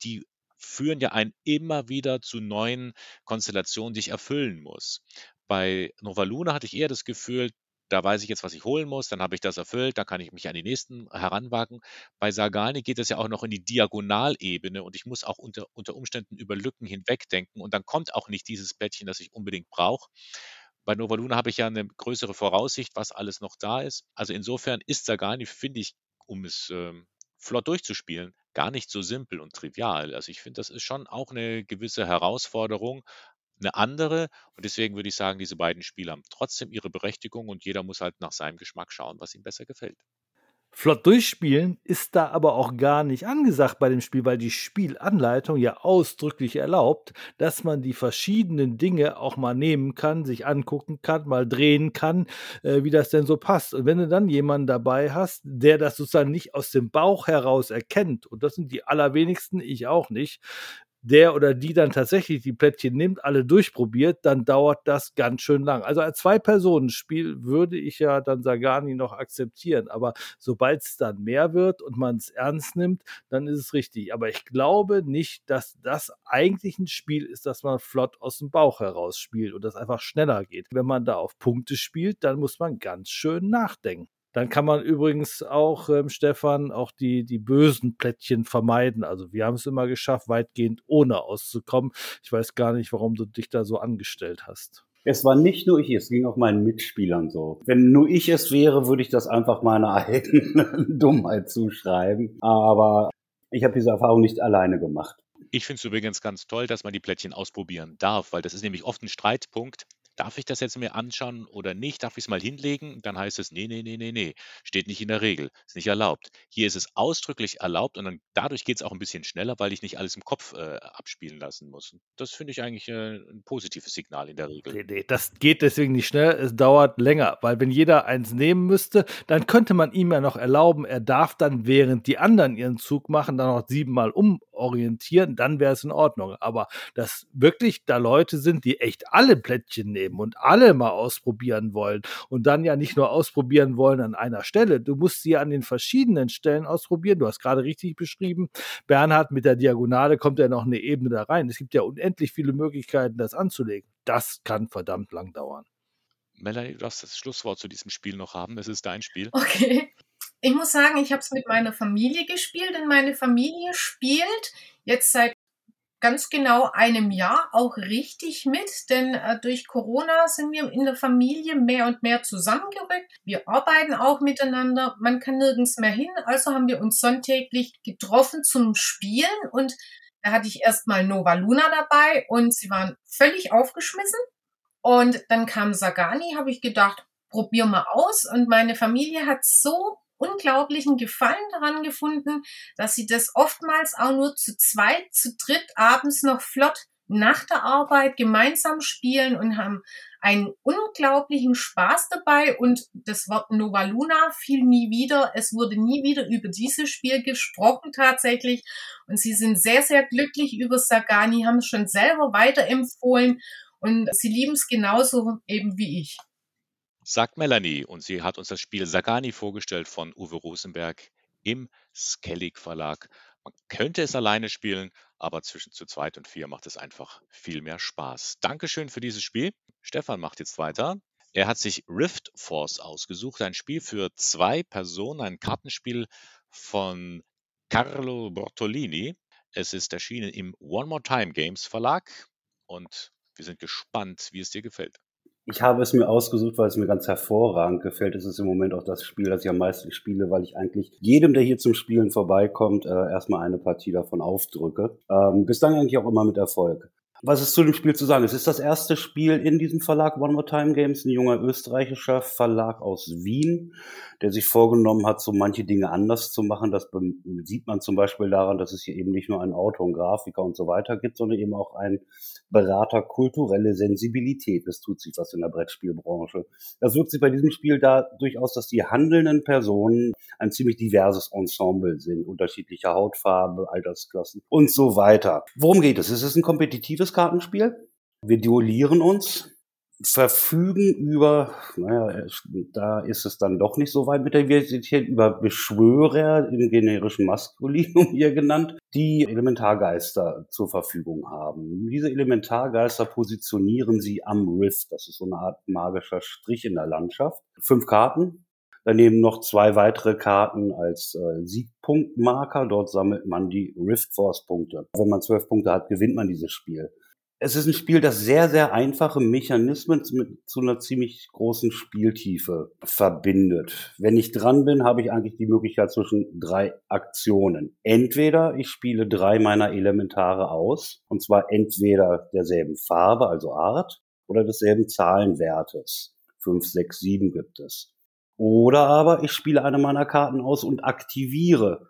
die führen ja einen immer wieder zu neuen Konstellationen, die ich erfüllen muss. Bei Nova Luna hatte ich eher das Gefühl, da weiß ich jetzt, was ich holen muss, dann habe ich das erfüllt, dann kann ich mich an die nächsten heranwagen. Bei Sargani geht es ja auch noch in die Diagonalebene und ich muss auch unter, unter Umständen über Lücken hinwegdenken und dann kommt auch nicht dieses Plättchen, das ich unbedingt brauche. Bei Nova Luna habe ich ja eine größere Voraussicht, was alles noch da ist. Also insofern ist Sargani, finde ich, um es ähm, flott durchzuspielen, gar nicht so simpel und trivial. Also ich finde, das ist schon auch eine gewisse Herausforderung, eine andere. Und deswegen würde ich sagen, diese beiden Spiele haben trotzdem ihre Berechtigung und jeder muss halt nach seinem Geschmack schauen, was ihm besser gefällt.
Flott durchspielen ist da aber auch gar nicht angesagt bei dem Spiel, weil die Spielanleitung ja ausdrücklich erlaubt, dass man die verschiedenen Dinge auch mal nehmen kann, sich angucken kann, mal drehen kann, äh, wie das denn so passt. Und wenn du dann jemanden dabei hast, der das sozusagen nicht aus dem Bauch heraus erkennt, und das sind die allerwenigsten, ich auch nicht, der oder die dann tatsächlich die Plättchen nimmt, alle durchprobiert, dann dauert das ganz schön lang. Also als Zwei-Personen-Spiel würde ich ja dann Sagani noch akzeptieren, aber sobald es dann mehr wird und man es ernst nimmt, dann ist es richtig. Aber ich glaube nicht, dass das eigentlich ein Spiel ist, das man flott aus dem Bauch heraus spielt und das einfach schneller geht. Wenn man da auf Punkte spielt, dann muss man ganz schön nachdenken. Dann kann man übrigens auch, ähm, Stefan, auch die, die bösen Plättchen vermeiden. Also wir haben es immer geschafft, weitgehend ohne auszukommen. Ich weiß gar nicht, warum du dich da so angestellt hast.
Es war nicht nur ich, es ging auch meinen Mitspielern so. Wenn nur ich es wäre, würde ich das einfach meiner <laughs> eigenen Dummheit zuschreiben. Aber ich habe diese Erfahrung nicht alleine gemacht.
Ich finde es übrigens ganz toll, dass man die Plättchen ausprobieren darf, weil das ist nämlich oft ein Streitpunkt darf ich das jetzt mir anschauen oder nicht? Darf ich es mal hinlegen? Dann heißt es, nee, nee, nee, nee, nee, steht nicht in der Regel, ist nicht erlaubt. Hier ist es ausdrücklich erlaubt und dann, dadurch geht es auch ein bisschen schneller, weil ich nicht alles im Kopf äh, abspielen lassen muss. Das finde ich eigentlich äh, ein positives Signal in der Regel.
Nee, nee, das geht deswegen nicht schnell, es dauert länger, weil wenn jeder eins nehmen müsste, dann könnte man ihm ja noch erlauben, er darf dann, während die anderen ihren Zug machen, dann noch siebenmal umorientieren, dann wäre es in Ordnung. Aber dass wirklich da Leute sind, die echt alle Plättchen nehmen, leben und alle mal ausprobieren wollen und dann ja nicht nur ausprobieren wollen an einer Stelle, du musst sie an den verschiedenen Stellen ausprobieren. Du hast gerade richtig beschrieben, Bernhard mit der Diagonale kommt ja noch eine Ebene da rein. Es gibt ja unendlich viele Möglichkeiten, das anzulegen. Das kann verdammt lang dauern.
Melanie, du darfst das Schlusswort zu diesem Spiel noch haben. Es ist dein Spiel.
Okay. Ich muss sagen, ich habe es mit meiner Familie gespielt und meine Familie spielt jetzt seit ganz genau einem Jahr auch richtig mit, denn äh, durch Corona sind wir in der Familie mehr und mehr zusammengerückt. Wir arbeiten auch miteinander, man kann nirgends mehr hin, also haben wir uns sonntäglich getroffen zum Spielen und da hatte ich erstmal Nova Luna dabei und sie waren völlig aufgeschmissen. Und dann kam Sagani, habe ich gedacht, probier mal aus. Und meine Familie hat so unglaublichen Gefallen daran gefunden, dass sie das oftmals auch nur zu zweit, zu dritt abends noch flott nach der Arbeit gemeinsam spielen und haben einen unglaublichen Spaß dabei. Und das Wort Nova Luna fiel nie wieder. Es wurde nie wieder über dieses Spiel gesprochen tatsächlich. Und sie sind sehr, sehr glücklich über Sagani, haben es schon selber weiterempfohlen. Und sie lieben es genauso eben wie ich
sagt Melanie und sie hat uns das Spiel Sagani vorgestellt von Uwe Rosenberg im Skellig Verlag. Man könnte es alleine spielen, aber zwischen zu zweit und vier macht es einfach viel mehr Spaß. Dankeschön für dieses Spiel. Stefan macht jetzt weiter. Er hat sich Rift Force ausgesucht, ein Spiel für zwei Personen, ein Kartenspiel von Carlo Bortolini. Es ist erschienen im One More Time Games Verlag und wir sind gespannt, wie es dir gefällt.
Ich habe es mir ausgesucht, weil es mir ganz hervorragend gefällt. Es ist im Moment auch das Spiel, das ich am meisten spiele, weil ich eigentlich jedem, der hier zum Spielen vorbeikommt, äh, erstmal eine Partie davon aufdrücke. Ähm, bislang eigentlich auch immer mit Erfolg. Was ist zu dem Spiel zu sagen? Es ist das erste Spiel in diesem Verlag One More Time Games, ein junger österreichischer Verlag aus Wien, der sich vorgenommen hat, so manche Dinge anders zu machen. Das sieht man zum Beispiel daran, dass es hier eben nicht nur einen Autor, einen Grafiker und so weiter gibt, sondern eben auch einen Berater kulturelle Sensibilität. Es tut sich was in der Brettspielbranche. Das wirkt sich bei diesem Spiel da durchaus, dass die handelnden Personen ein ziemlich diverses Ensemble sind, unterschiedlicher Hautfarbe, Altersklassen und so weiter. Worum geht es? Es ist ein kompetitives Kartenspiel. Wir duellieren uns, verfügen über, naja, da ist es dann doch nicht so weit mit der Diversität, über Beschwörer im generischen Maskulinum hier genannt, die Elementargeister zur Verfügung haben. Diese Elementargeister positionieren sie am Rift. Das ist so eine Art magischer Strich in der Landschaft. Fünf Karten, Daneben noch zwei weitere Karten als äh, Siegpunktmarker. Dort sammelt man die Rift Force Punkte. Wenn man zwölf Punkte hat, gewinnt man dieses Spiel. Es ist ein Spiel, das sehr, sehr einfache Mechanismen mit, zu einer ziemlich großen Spieltiefe verbindet. Wenn ich dran bin, habe ich eigentlich die Möglichkeit zwischen drei Aktionen. Entweder ich spiele drei meiner Elementare aus, und zwar entweder derselben Farbe, also Art, oder desselben Zahlenwertes. Fünf, sechs, sieben gibt es. Oder aber ich spiele eine meiner Karten aus und aktiviere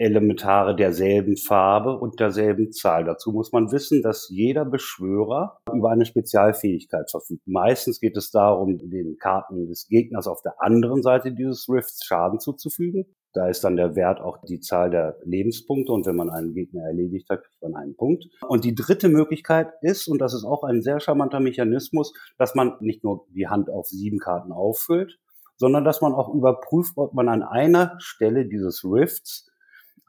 Elementare derselben Farbe und derselben Zahl. Dazu muss man wissen, dass jeder Beschwörer über eine Spezialfähigkeit verfügt. Meistens geht es darum, den Karten des Gegners auf der anderen Seite dieses Rifts Schaden zuzufügen. Da ist dann der Wert auch die Zahl der Lebenspunkte und wenn man einen Gegner erledigt hat, kriegt man einen Punkt. Und die dritte Möglichkeit ist, und das ist auch ein sehr charmanter Mechanismus, dass man nicht nur die Hand auf sieben Karten auffüllt, sondern dass man auch überprüft, ob man an einer Stelle dieses Rifts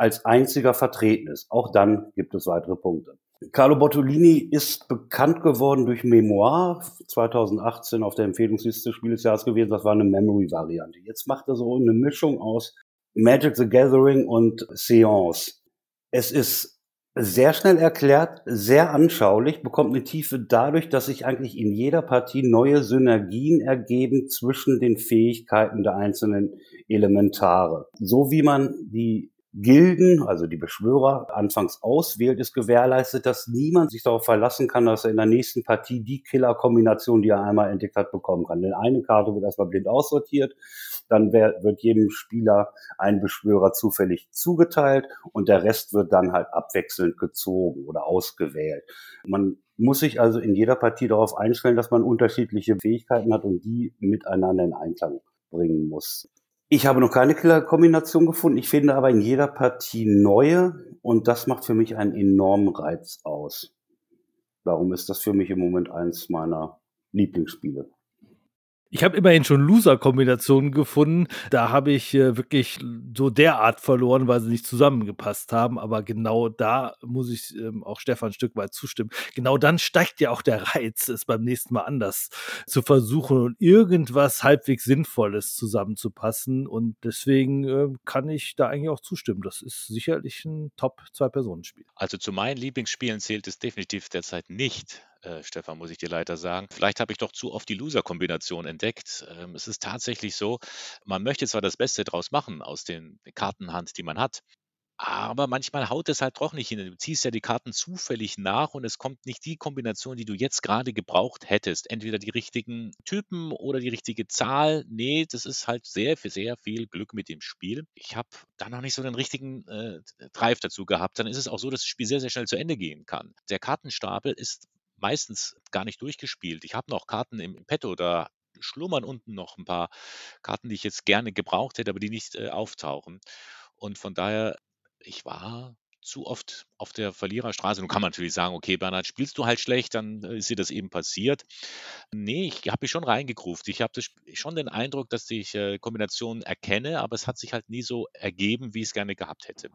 als einziger vertreten ist. Auch dann gibt es weitere Punkte. Carlo Bottolini ist bekannt geworden durch Memoir 2018 auf der Empfehlungsliste Spiel des Jahres gewesen. Das war eine Memory-Variante. Jetzt macht er so eine Mischung aus Magic the Gathering und Seance. Es ist sehr schnell erklärt, sehr anschaulich, bekommt eine Tiefe dadurch, dass sich eigentlich in jeder Partie neue Synergien ergeben zwischen den Fähigkeiten der einzelnen Elementare. So wie man die Gilden, also die Beschwörer, anfangs auswählt, ist gewährleistet, dass niemand sich darauf verlassen kann, dass er in der nächsten Partie die Killer-Kombination, die er einmal entdeckt hat, bekommen kann. Denn eine Karte wird erstmal blind aussortiert, dann wird jedem Spieler ein Beschwörer zufällig zugeteilt und der Rest wird dann halt abwechselnd gezogen oder ausgewählt. Man muss sich also in jeder Partie darauf einstellen, dass man unterschiedliche Fähigkeiten hat und die miteinander in Einklang bringen muss. Ich habe noch keine Killer-Kombination gefunden. Ich finde aber in jeder Partie neue und das macht für mich einen enormen Reiz aus. Darum ist das für mich im Moment eins meiner Lieblingsspiele.
Ich habe immerhin schon Loser-Kombinationen gefunden. Da habe ich äh, wirklich so derart verloren, weil sie nicht zusammengepasst haben. Aber genau da muss ich ähm, auch Stefan ein Stück weit zustimmen. Genau dann steigt ja auch der Reiz, es beim nächsten Mal anders zu versuchen und irgendwas halbwegs Sinnvolles zusammenzupassen. Und deswegen äh, kann ich da eigentlich auch zustimmen. Das ist sicherlich ein Top-Zwei-Personen-Spiel.
Also zu meinen Lieblingsspielen zählt es definitiv derzeit nicht äh, Stefan, muss ich dir leider sagen. Vielleicht habe ich doch zu oft die Loser-Kombination entdeckt. Ähm, es ist tatsächlich so, man möchte zwar das Beste draus machen aus den Kartenhand, die man hat, aber manchmal haut es halt doch nicht hin. Du ziehst ja die Karten zufällig nach und es kommt nicht die Kombination, die du jetzt gerade gebraucht hättest. Entweder die richtigen Typen oder die richtige Zahl. Nee, das ist halt sehr, sehr viel Glück mit dem Spiel. Ich habe da noch nicht so den richtigen äh, Drive dazu gehabt. Dann ist es auch so, dass das Spiel sehr, sehr schnell zu Ende gehen kann. Der Kartenstapel ist meistens gar nicht durchgespielt. Ich habe noch Karten im, Petto, da schlummern unten noch ein paar Karten, die ich jetzt gerne gebraucht hätte, aber die nicht äh, auftauchen. Und von daher, ich war zu oft auf der Verliererstraße. Nun kann man natürlich sagen, okay, Bernhard, spielst du halt schlecht, dann äh, ist dir das eben passiert. Nee, ich habe mich schon reingegruft. Ich habe schon den Eindruck, dass ich äh, Kombinationen erkenne, aber es hat sich halt nie so ergeben, wie ich es gerne gehabt hätte.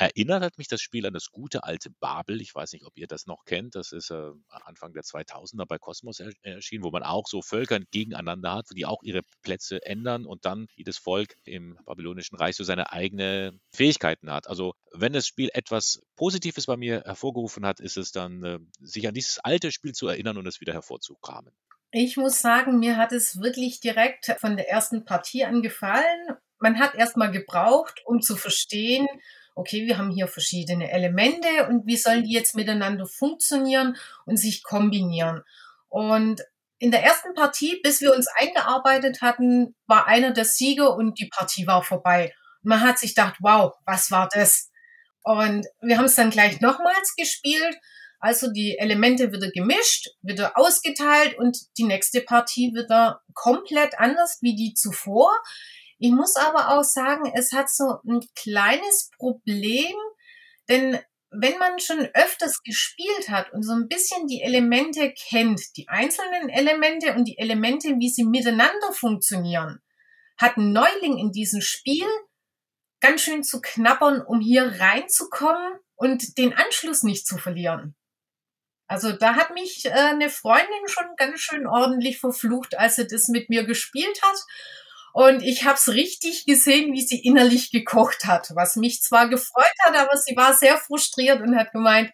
Erinnert hat mich das Spiel an das gute alte Babel. Ich weiß nicht, ob ihr das noch kennt. Das ist äh, Anfang der 2000er bei Cosmos er erschienen, wo man auch so Völker gegeneinander hat, die auch ihre Plätze ändern und dann jedes Volk im babylonischen Reich so seine eigenen Fähigkeiten hat. Also wenn das Spiel etwas Positives bei mir hervorgerufen hat, ist es dann, äh, sich an dieses alte Spiel zu erinnern und es wieder hervorzukramen.
Ich muss sagen, mir hat es wirklich direkt von der ersten Partie an gefallen. Man hat erstmal gebraucht, um zu verstehen, okay, wir haben hier verschiedene Elemente und wie sollen die jetzt miteinander funktionieren und sich kombinieren. Und in der ersten Partie, bis wir uns eingearbeitet hatten, war einer der Sieger und die Partie war vorbei. man hat sich gedacht, wow, was war das? Und wir haben es dann gleich nochmals gespielt also die Elemente wieder gemischt, wieder ausgeteilt und die nächste Partie wieder komplett anders wie die zuvor. Ich muss aber auch sagen, es hat so ein kleines Problem, denn wenn man schon öfters gespielt hat und so ein bisschen die Elemente kennt, die einzelnen Elemente und die Elemente, wie sie miteinander funktionieren, hat ein Neuling in diesem Spiel ganz schön zu knabbern, um hier reinzukommen und den Anschluss nicht zu verlieren. Also da hat mich äh, eine Freundin schon ganz schön ordentlich verflucht, als sie das mit mir gespielt hat. Und ich habe es richtig gesehen, wie sie innerlich gekocht hat, was mich zwar gefreut hat, aber sie war sehr frustriert und hat gemeint,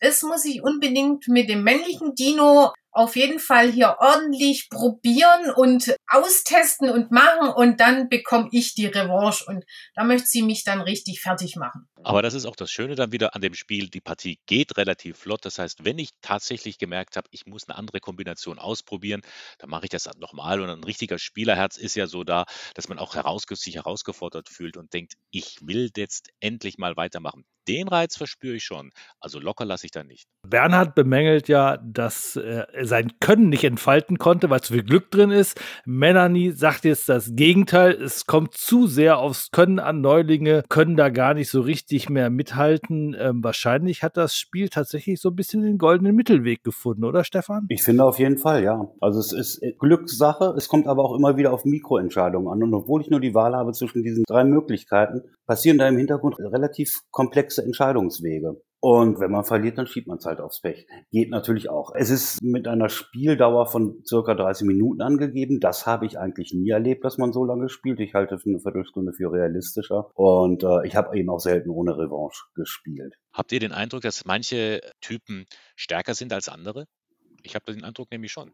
das muss ich unbedingt mit dem männlichen Dino auf jeden Fall hier ordentlich probieren und austesten und machen und dann bekomme ich die Revanche und da möchte sie mich dann richtig fertig machen.
Aber das ist auch das Schöne dann wieder an dem Spiel. Die Partie geht relativ flott. Das heißt, wenn ich tatsächlich gemerkt habe, ich muss eine andere Kombination ausprobieren, dann mache ich das nochmal. Und ein richtiger Spielerherz ist ja so da, dass man auch heraus, sich herausgefordert fühlt und denkt, ich will jetzt endlich mal weitermachen. Den Reiz verspüre ich schon. Also locker lasse ich da nicht.
Bernhard bemängelt ja, dass er sein Können nicht entfalten konnte, weil zu viel Glück drin ist. Melanie sagt jetzt das Gegenteil. Es kommt zu sehr aufs Können an. Neulinge können da gar nicht so richtig mehr mithalten. Ähm, wahrscheinlich hat das Spiel tatsächlich so ein bisschen den goldenen Mittelweg gefunden, oder Stefan?
Ich finde auf jeden Fall, ja. Also es ist Glückssache, es kommt aber auch immer wieder auf Mikroentscheidungen an. Und obwohl ich nur die Wahl habe zwischen diesen drei Möglichkeiten, passieren da im Hintergrund relativ komplexe Entscheidungswege. Und wenn man verliert, dann schiebt man es halt aufs Pech. Geht natürlich auch. Es ist mit einer Spieldauer von circa 30 Minuten angegeben. Das habe ich eigentlich nie erlebt, dass man so lange spielt. Ich halte eine Viertelstunde für realistischer. Und äh, ich habe eben auch selten ohne Revanche gespielt.
Habt ihr den Eindruck, dass manche Typen stärker sind als andere? Ich habe den Eindruck nämlich schon.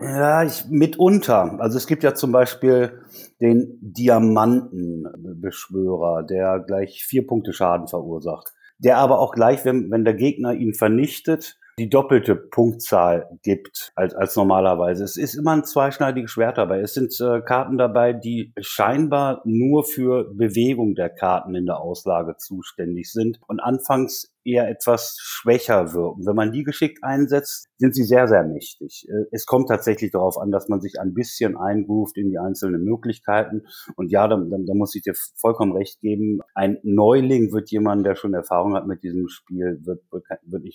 Ja, ich, mitunter. Also es gibt ja zum Beispiel den Diamantenbeschwörer, der gleich vier Punkte Schaden verursacht der aber auch gleich, wenn, wenn der Gegner ihn vernichtet, die doppelte Punktzahl gibt als, als normalerweise. Es ist immer ein zweischneidiges Schwert dabei. Es sind äh, Karten dabei, die scheinbar nur für Bewegung der Karten in der Auslage zuständig sind und anfangs eher etwas schwächer wirken. Wenn man die geschickt einsetzt, sind sie sehr, sehr mächtig. Äh, es kommt tatsächlich darauf an, dass man sich ein bisschen eingroovt in die einzelnen Möglichkeiten. Und ja, da, muss ich dir vollkommen recht geben. Ein Neuling wird jemand, der schon Erfahrung hat mit diesem Spiel, wird, wird,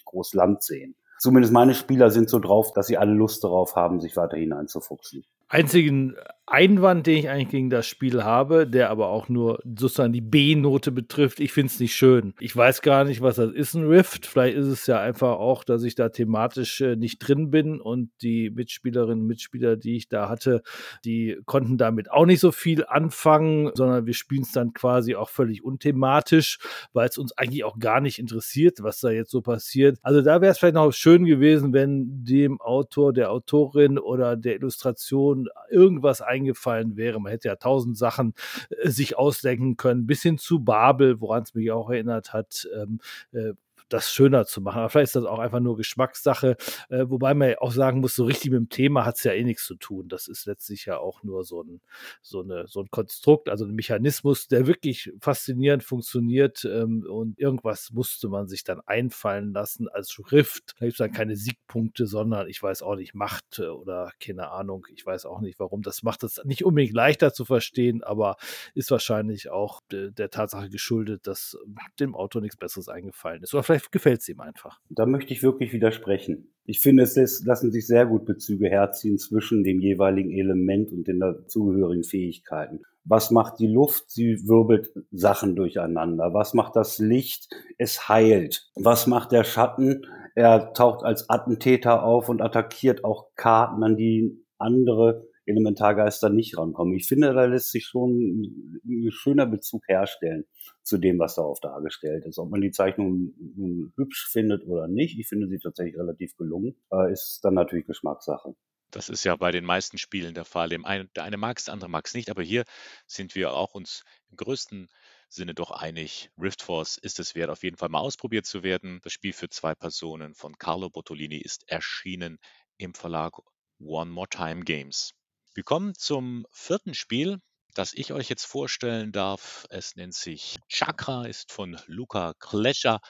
groß Land sehen. Zumindest meine Spieler sind so drauf, dass sie alle Lust darauf haben, sich weiter hineinzufuchsen.
Einzigen Einwand, den ich eigentlich gegen das Spiel habe, der aber auch nur sozusagen die B-Note betrifft, ich finde es nicht schön. Ich weiß gar nicht, was das ist, ein Rift. Vielleicht ist es ja einfach auch, dass ich da thematisch äh, nicht drin bin und die Mitspielerinnen und Mitspieler, die ich da hatte, die konnten damit auch nicht so viel anfangen, sondern wir spielen es dann quasi auch völlig unthematisch, weil es uns eigentlich auch gar nicht interessiert, was da jetzt so passiert. Also da wäre es vielleicht noch schön gewesen, wenn dem Autor, der Autorin oder der Illustration irgendwas eingefallen wäre. Man hätte ja tausend Sachen äh, sich ausdenken können, bis hin zu Babel, woran es mich auch erinnert hat. Ähm, äh, das schöner zu machen. Aber vielleicht ist das auch einfach nur Geschmackssache. Äh, wobei man ja auch sagen muss, so richtig mit dem Thema hat es ja eh nichts zu tun. Das ist letztlich ja auch nur so ein, so eine, so ein Konstrukt, also ein Mechanismus, der wirklich faszinierend funktioniert. Ähm, und irgendwas musste man sich dann einfallen lassen als Schrift. Da gibt es dann keine Siegpunkte, sondern ich weiß auch nicht, Macht äh, oder keine Ahnung. Ich weiß auch nicht, warum. Das macht es nicht unbedingt leichter zu verstehen, aber ist wahrscheinlich auch de, der Tatsache geschuldet, dass dem Autor nichts Besseres eingefallen ist. Oder vielleicht gefällt es ihm einfach.
Da möchte ich wirklich widersprechen. Ich finde, es lassen sich sehr gut Bezüge herziehen zwischen dem jeweiligen Element und den dazugehörigen Fähigkeiten. Was macht die Luft? Sie wirbelt Sachen durcheinander. Was macht das Licht? Es heilt. Was macht der Schatten? Er taucht als Attentäter auf und attackiert auch Karten, an die andere Elementargeister nicht rankommen. Ich finde, da lässt sich schon ein schöner Bezug herstellen zu dem, was darauf dargestellt ist. Ob man die Zeichnung nun hübsch findet oder nicht, ich finde sie tatsächlich relativ gelungen, äh, ist dann natürlich Geschmackssache.
Das ist ja bei den meisten Spielen der Fall. Einen, der eine mag es, der andere mag es nicht. Aber hier sind wir auch uns im größten Sinne doch einig. Rift Force ist es wert, auf jeden Fall mal ausprobiert zu werden. Das Spiel für zwei Personen von Carlo Bottolini ist erschienen im Verlag One More Time Games. Wir kommen zum vierten Spiel, das ich euch jetzt vorstellen darf. Es nennt sich Chakra, ist von Luca Klescher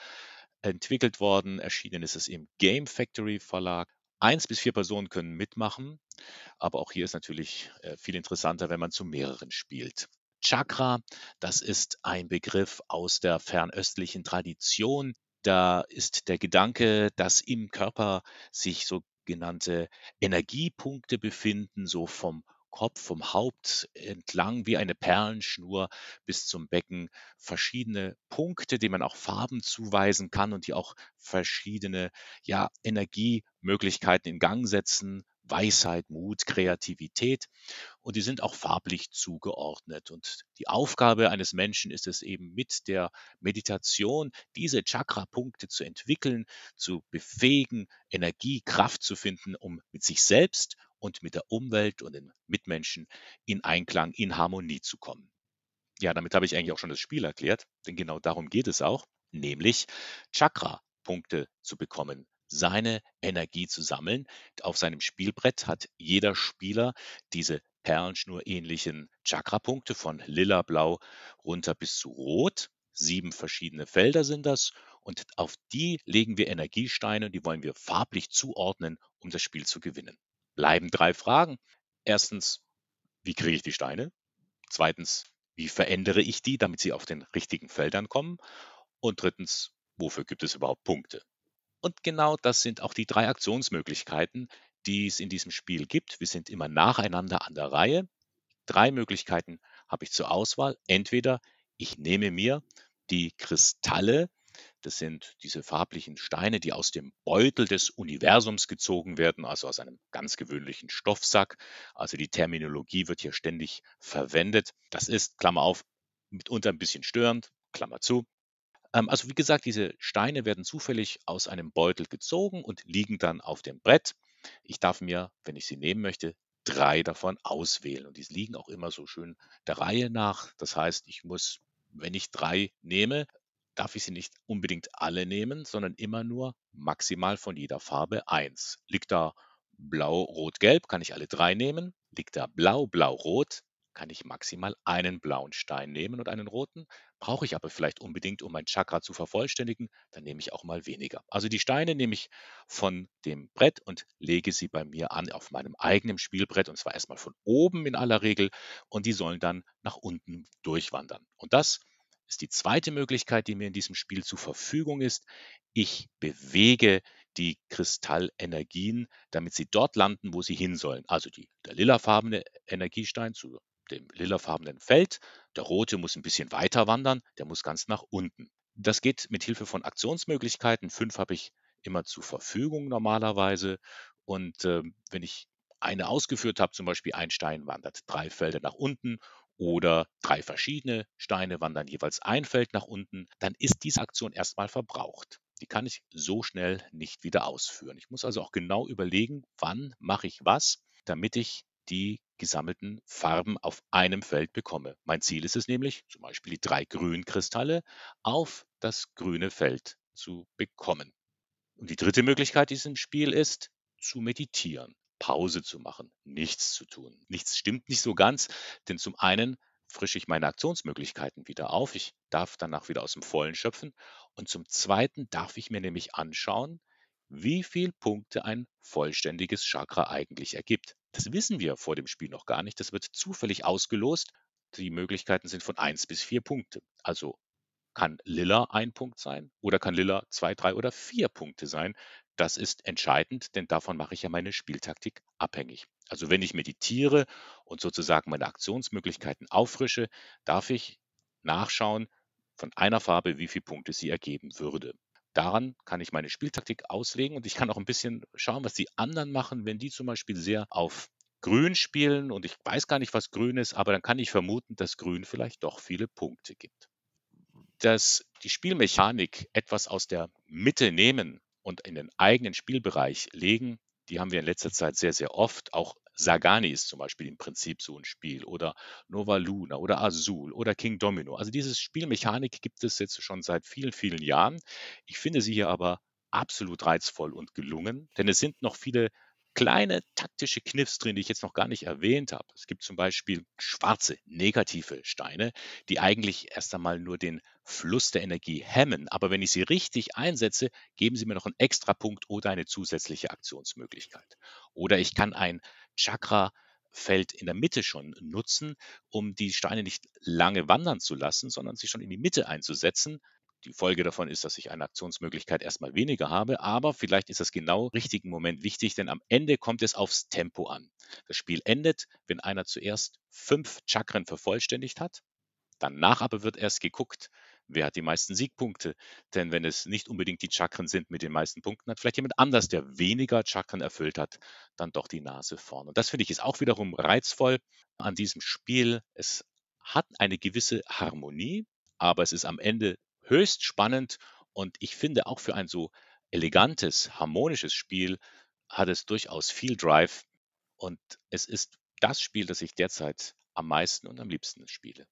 entwickelt worden. Erschienen ist es im Game Factory Verlag. Eins bis vier Personen können mitmachen, aber auch hier ist natürlich äh, viel interessanter, wenn man zu mehreren spielt. Chakra, das ist ein Begriff aus der fernöstlichen Tradition. Da ist der Gedanke, dass im Körper sich sogenannte Energiepunkte befinden, so vom Kopf, vom Haupt entlang wie eine Perlenschnur bis zum Becken. Verschiedene Punkte, denen man auch Farben zuweisen kann und die auch verschiedene ja, Energiemöglichkeiten in Gang setzen, Weisheit, Mut, Kreativität und die sind auch farblich zugeordnet. Und die Aufgabe eines Menschen ist es eben mit der Meditation diese Chakra-Punkte zu entwickeln, zu befähigen, Energie, Kraft zu finden, um mit sich selbst und mit der Umwelt und den Mitmenschen in Einklang, in Harmonie zu kommen. Ja, damit habe ich eigentlich auch schon das Spiel erklärt, denn genau darum geht es auch, nämlich Chakra-Punkte zu bekommen, seine Energie zu sammeln. Auf seinem Spielbrett hat jeder Spieler diese perlenschnurähnlichen Chakra-Punkte von lila, blau runter bis zu rot. Sieben verschiedene Felder sind das und auf die legen wir Energiesteine und die wollen wir farblich zuordnen, um das Spiel zu gewinnen bleiben drei Fragen. Erstens, wie kriege ich die Steine? Zweitens, wie verändere ich die, damit sie auf den richtigen Feldern kommen? Und drittens, wofür gibt es überhaupt Punkte? Und genau das sind auch die drei Aktionsmöglichkeiten, die es in diesem Spiel gibt. Wir sind immer nacheinander an der Reihe. Drei Möglichkeiten habe ich zur Auswahl. Entweder ich nehme mir die Kristalle das sind diese farblichen Steine, die aus dem Beutel des Universums gezogen werden, also aus einem ganz gewöhnlichen Stoffsack. Also die Terminologie wird hier ständig verwendet. Das ist, Klammer auf, mitunter ein bisschen störend, Klammer zu. Ähm, also wie gesagt, diese Steine werden zufällig aus einem Beutel gezogen und liegen dann auf dem Brett. Ich darf mir, wenn ich sie nehmen möchte, drei davon auswählen. Und die liegen auch immer so schön der Reihe nach. Das heißt, ich muss, wenn ich drei nehme, darf ich sie nicht unbedingt alle nehmen, sondern immer nur maximal von jeder Farbe eins. Liegt da blau, rot, gelb, kann ich alle drei nehmen. Liegt da blau, blau, rot, kann ich maximal einen blauen Stein nehmen und einen roten. Brauche ich aber vielleicht unbedingt, um mein Chakra zu vervollständigen, dann nehme ich auch mal weniger. Also die Steine nehme ich von dem Brett und lege sie bei mir an auf meinem eigenen Spielbrett und zwar erstmal von oben in aller Regel und die sollen dann nach unten durchwandern. Und das ist die zweite Möglichkeit, die mir in diesem Spiel zur Verfügung ist. Ich bewege die Kristallenergien, damit sie dort landen, wo sie hin sollen. Also die, der lilafarbene Energiestein zu dem lilafarbenen Feld. Der rote muss ein bisschen weiter wandern, der muss ganz nach unten. Das geht mit Hilfe von Aktionsmöglichkeiten. Fünf habe ich immer zur Verfügung normalerweise. Und äh, wenn ich eine ausgeführt habe, zum Beispiel ein Stein wandert drei Felder nach unten oder drei verschiedene Steine wandern jeweils ein Feld nach unten, dann ist diese Aktion erstmal verbraucht. Die kann ich so schnell nicht wieder ausführen. Ich muss also auch genau überlegen, wann mache ich was, damit ich die gesammelten Farben auf einem Feld bekomme. Mein Ziel ist es nämlich, zum Beispiel die drei grünen Kristalle auf das grüne Feld zu bekommen. Und die dritte Möglichkeit in diesem Spiel ist, zu meditieren. Pause zu machen, nichts zu tun. Nichts stimmt nicht so ganz, denn zum einen frische ich meine Aktionsmöglichkeiten wieder auf, ich darf danach wieder aus dem Vollen schöpfen und zum zweiten darf ich mir nämlich anschauen, wie viele Punkte ein vollständiges Chakra eigentlich ergibt. Das wissen wir vor dem Spiel noch gar nicht, das wird zufällig ausgelost. Die Möglichkeiten sind von 1 bis 4 Punkte. Also kann Lilla ein Punkt sein oder kann Lilla zwei, drei oder vier Punkte sein. Das ist entscheidend, denn davon mache ich ja meine Spieltaktik abhängig. Also wenn ich meditiere und sozusagen meine Aktionsmöglichkeiten auffrische, darf ich nachschauen von einer Farbe, wie viele Punkte sie ergeben würde. Daran kann ich meine Spieltaktik auslegen und ich kann auch ein bisschen schauen, was die anderen machen, wenn die zum Beispiel sehr auf Grün spielen und ich weiß gar nicht, was Grün ist, aber dann kann ich vermuten, dass Grün vielleicht doch viele Punkte gibt. Dass die Spielmechanik etwas aus der Mitte nehmen und in den eigenen Spielbereich legen, die haben wir in letzter Zeit sehr, sehr oft. Auch Sagani ist zum Beispiel im Prinzip so ein Spiel oder Nova Luna oder Azul oder King Domino. Also diese Spielmechanik gibt es jetzt schon seit vielen, vielen Jahren. Ich finde sie hier aber absolut reizvoll und gelungen, denn es sind noch viele kleine taktische Kniffs drin, die ich jetzt noch gar nicht erwähnt habe. Es gibt zum Beispiel schwarze, negative Steine, die eigentlich erst einmal nur den Fluss der Energie hemmen. Aber wenn ich sie richtig einsetze, geben sie mir noch einen extra Punkt oder eine zusätzliche Aktionsmöglichkeit. Oder ich kann ein Chakra Feld in der Mitte schon nutzen, um die Steine nicht lange wandern zu lassen, sondern sie schon in die Mitte einzusetzen. Die Folge davon ist, dass ich eine Aktionsmöglichkeit erstmal weniger habe, aber vielleicht ist das genau richtigen Moment wichtig, denn am Ende kommt es aufs Tempo an. Das Spiel endet, wenn einer zuerst fünf Chakren vervollständigt hat. Danach aber wird erst geguckt, wer hat die meisten Siegpunkte. Denn wenn es nicht unbedingt die Chakren sind mit den meisten Punkten, hat vielleicht jemand anders, der weniger Chakren erfüllt hat, dann doch die Nase vorn. Und das finde ich ist auch wiederum reizvoll an diesem Spiel. Es hat eine gewisse Harmonie, aber es ist am Ende höchst spannend und ich finde auch für ein so elegantes, harmonisches Spiel hat es durchaus viel Drive und es ist das Spiel, das ich derzeit am meisten und am liebsten spiele.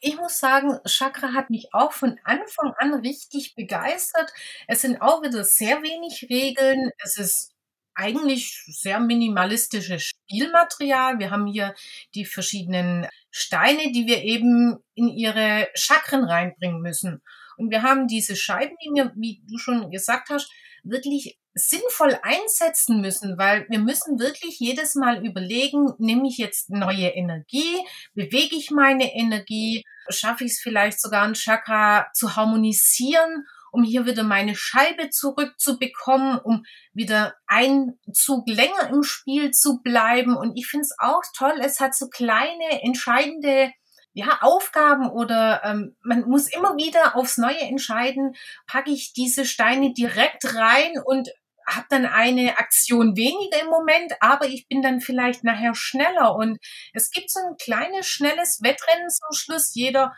Ich muss sagen, Chakra hat mich auch von Anfang an richtig begeistert. Es sind auch wieder sehr wenig Regeln. Es ist eigentlich sehr minimalistisches Spielmaterial. Wir haben hier die verschiedenen Steine, die wir eben in ihre Chakren reinbringen müssen. Und wir haben diese Scheiben, die wir, wie du schon gesagt hast, wirklich sinnvoll einsetzen müssen, weil wir müssen wirklich jedes Mal überlegen, nehme ich jetzt neue Energie, bewege ich meine Energie, schaffe ich es vielleicht sogar ein Chakra zu harmonisieren, um hier wieder meine Scheibe zurückzubekommen, um wieder einen Zug länger im Spiel zu bleiben. Und ich finde es auch toll, es hat so kleine, entscheidende ja, Aufgaben oder ähm, man muss immer wieder aufs Neue entscheiden, packe ich diese Steine direkt rein und habe dann eine Aktion weniger im Moment, aber ich bin dann vielleicht nachher schneller. Und es gibt so ein kleines, schnelles Wettrennen zum Schluss. Jeder,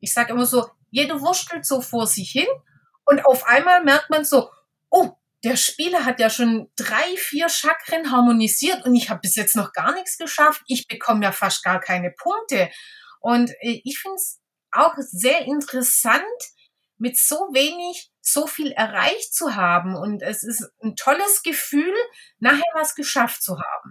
ich sage immer so, jeder wurstelt so vor sich hin und auf einmal merkt man so, oh, der Spieler hat ja schon drei, vier Chakren harmonisiert und ich habe bis jetzt noch gar nichts geschafft. Ich bekomme ja fast gar keine Punkte. Und äh, ich finde es auch sehr interessant, mit so wenig so viel erreicht zu haben. Und es ist ein tolles Gefühl, nachher was geschafft zu haben.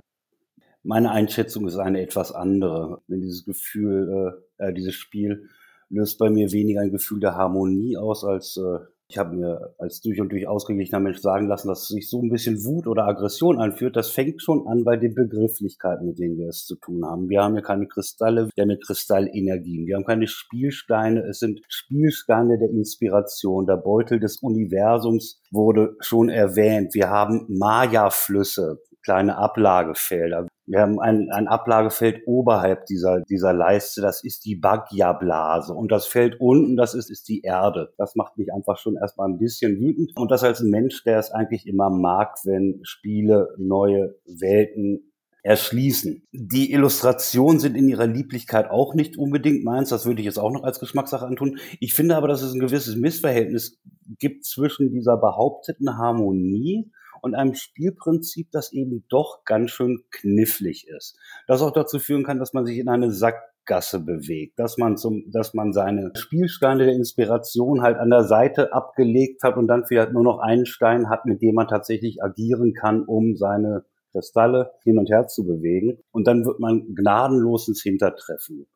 Meine Einschätzung ist eine etwas andere. Wenn dieses Gefühl, äh, äh dieses Spiel löst bei mir weniger ein Gefühl der Harmonie aus als äh, ich habe mir als durch und durch ausgeglichener Mensch sagen lassen, dass sich so ein bisschen Wut oder Aggression anführt. Das fängt schon an bei den Begrifflichkeiten, mit denen wir es zu tun haben. Wir haben ja keine Kristalle, wir haben ja Kristallenergien. Wir haben keine Spielsteine. Es sind Spielsteine der Inspiration. Der Beutel des Universums wurde schon erwähnt. Wir haben Maya-Flüsse kleine Ablagefelder. Wir haben ein, ein Ablagefeld oberhalb dieser, dieser Leiste, das ist die Bagya-Blase. Und das Feld unten, das ist, ist die Erde. Das macht mich einfach schon erstmal ein bisschen wütend. Und das als Mensch, der es eigentlich immer mag, wenn Spiele neue Welten erschließen. Die Illustrationen sind in ihrer Lieblichkeit auch nicht unbedingt meins. Das würde ich jetzt auch noch als Geschmackssache antun. Ich finde aber, dass es ein gewisses Missverhältnis gibt zwischen dieser behaupteten Harmonie und einem Spielprinzip, das eben doch ganz schön knifflig ist. Das auch dazu führen kann, dass man sich in eine Sackgasse bewegt, dass man zum, dass man seine Spielsteine der Inspiration halt an der Seite abgelegt hat und dann vielleicht nur noch einen Stein hat, mit dem man tatsächlich agieren kann, um seine Kristalle hin und her zu bewegen. Und dann wird man gnadenlos ins Hintertreffen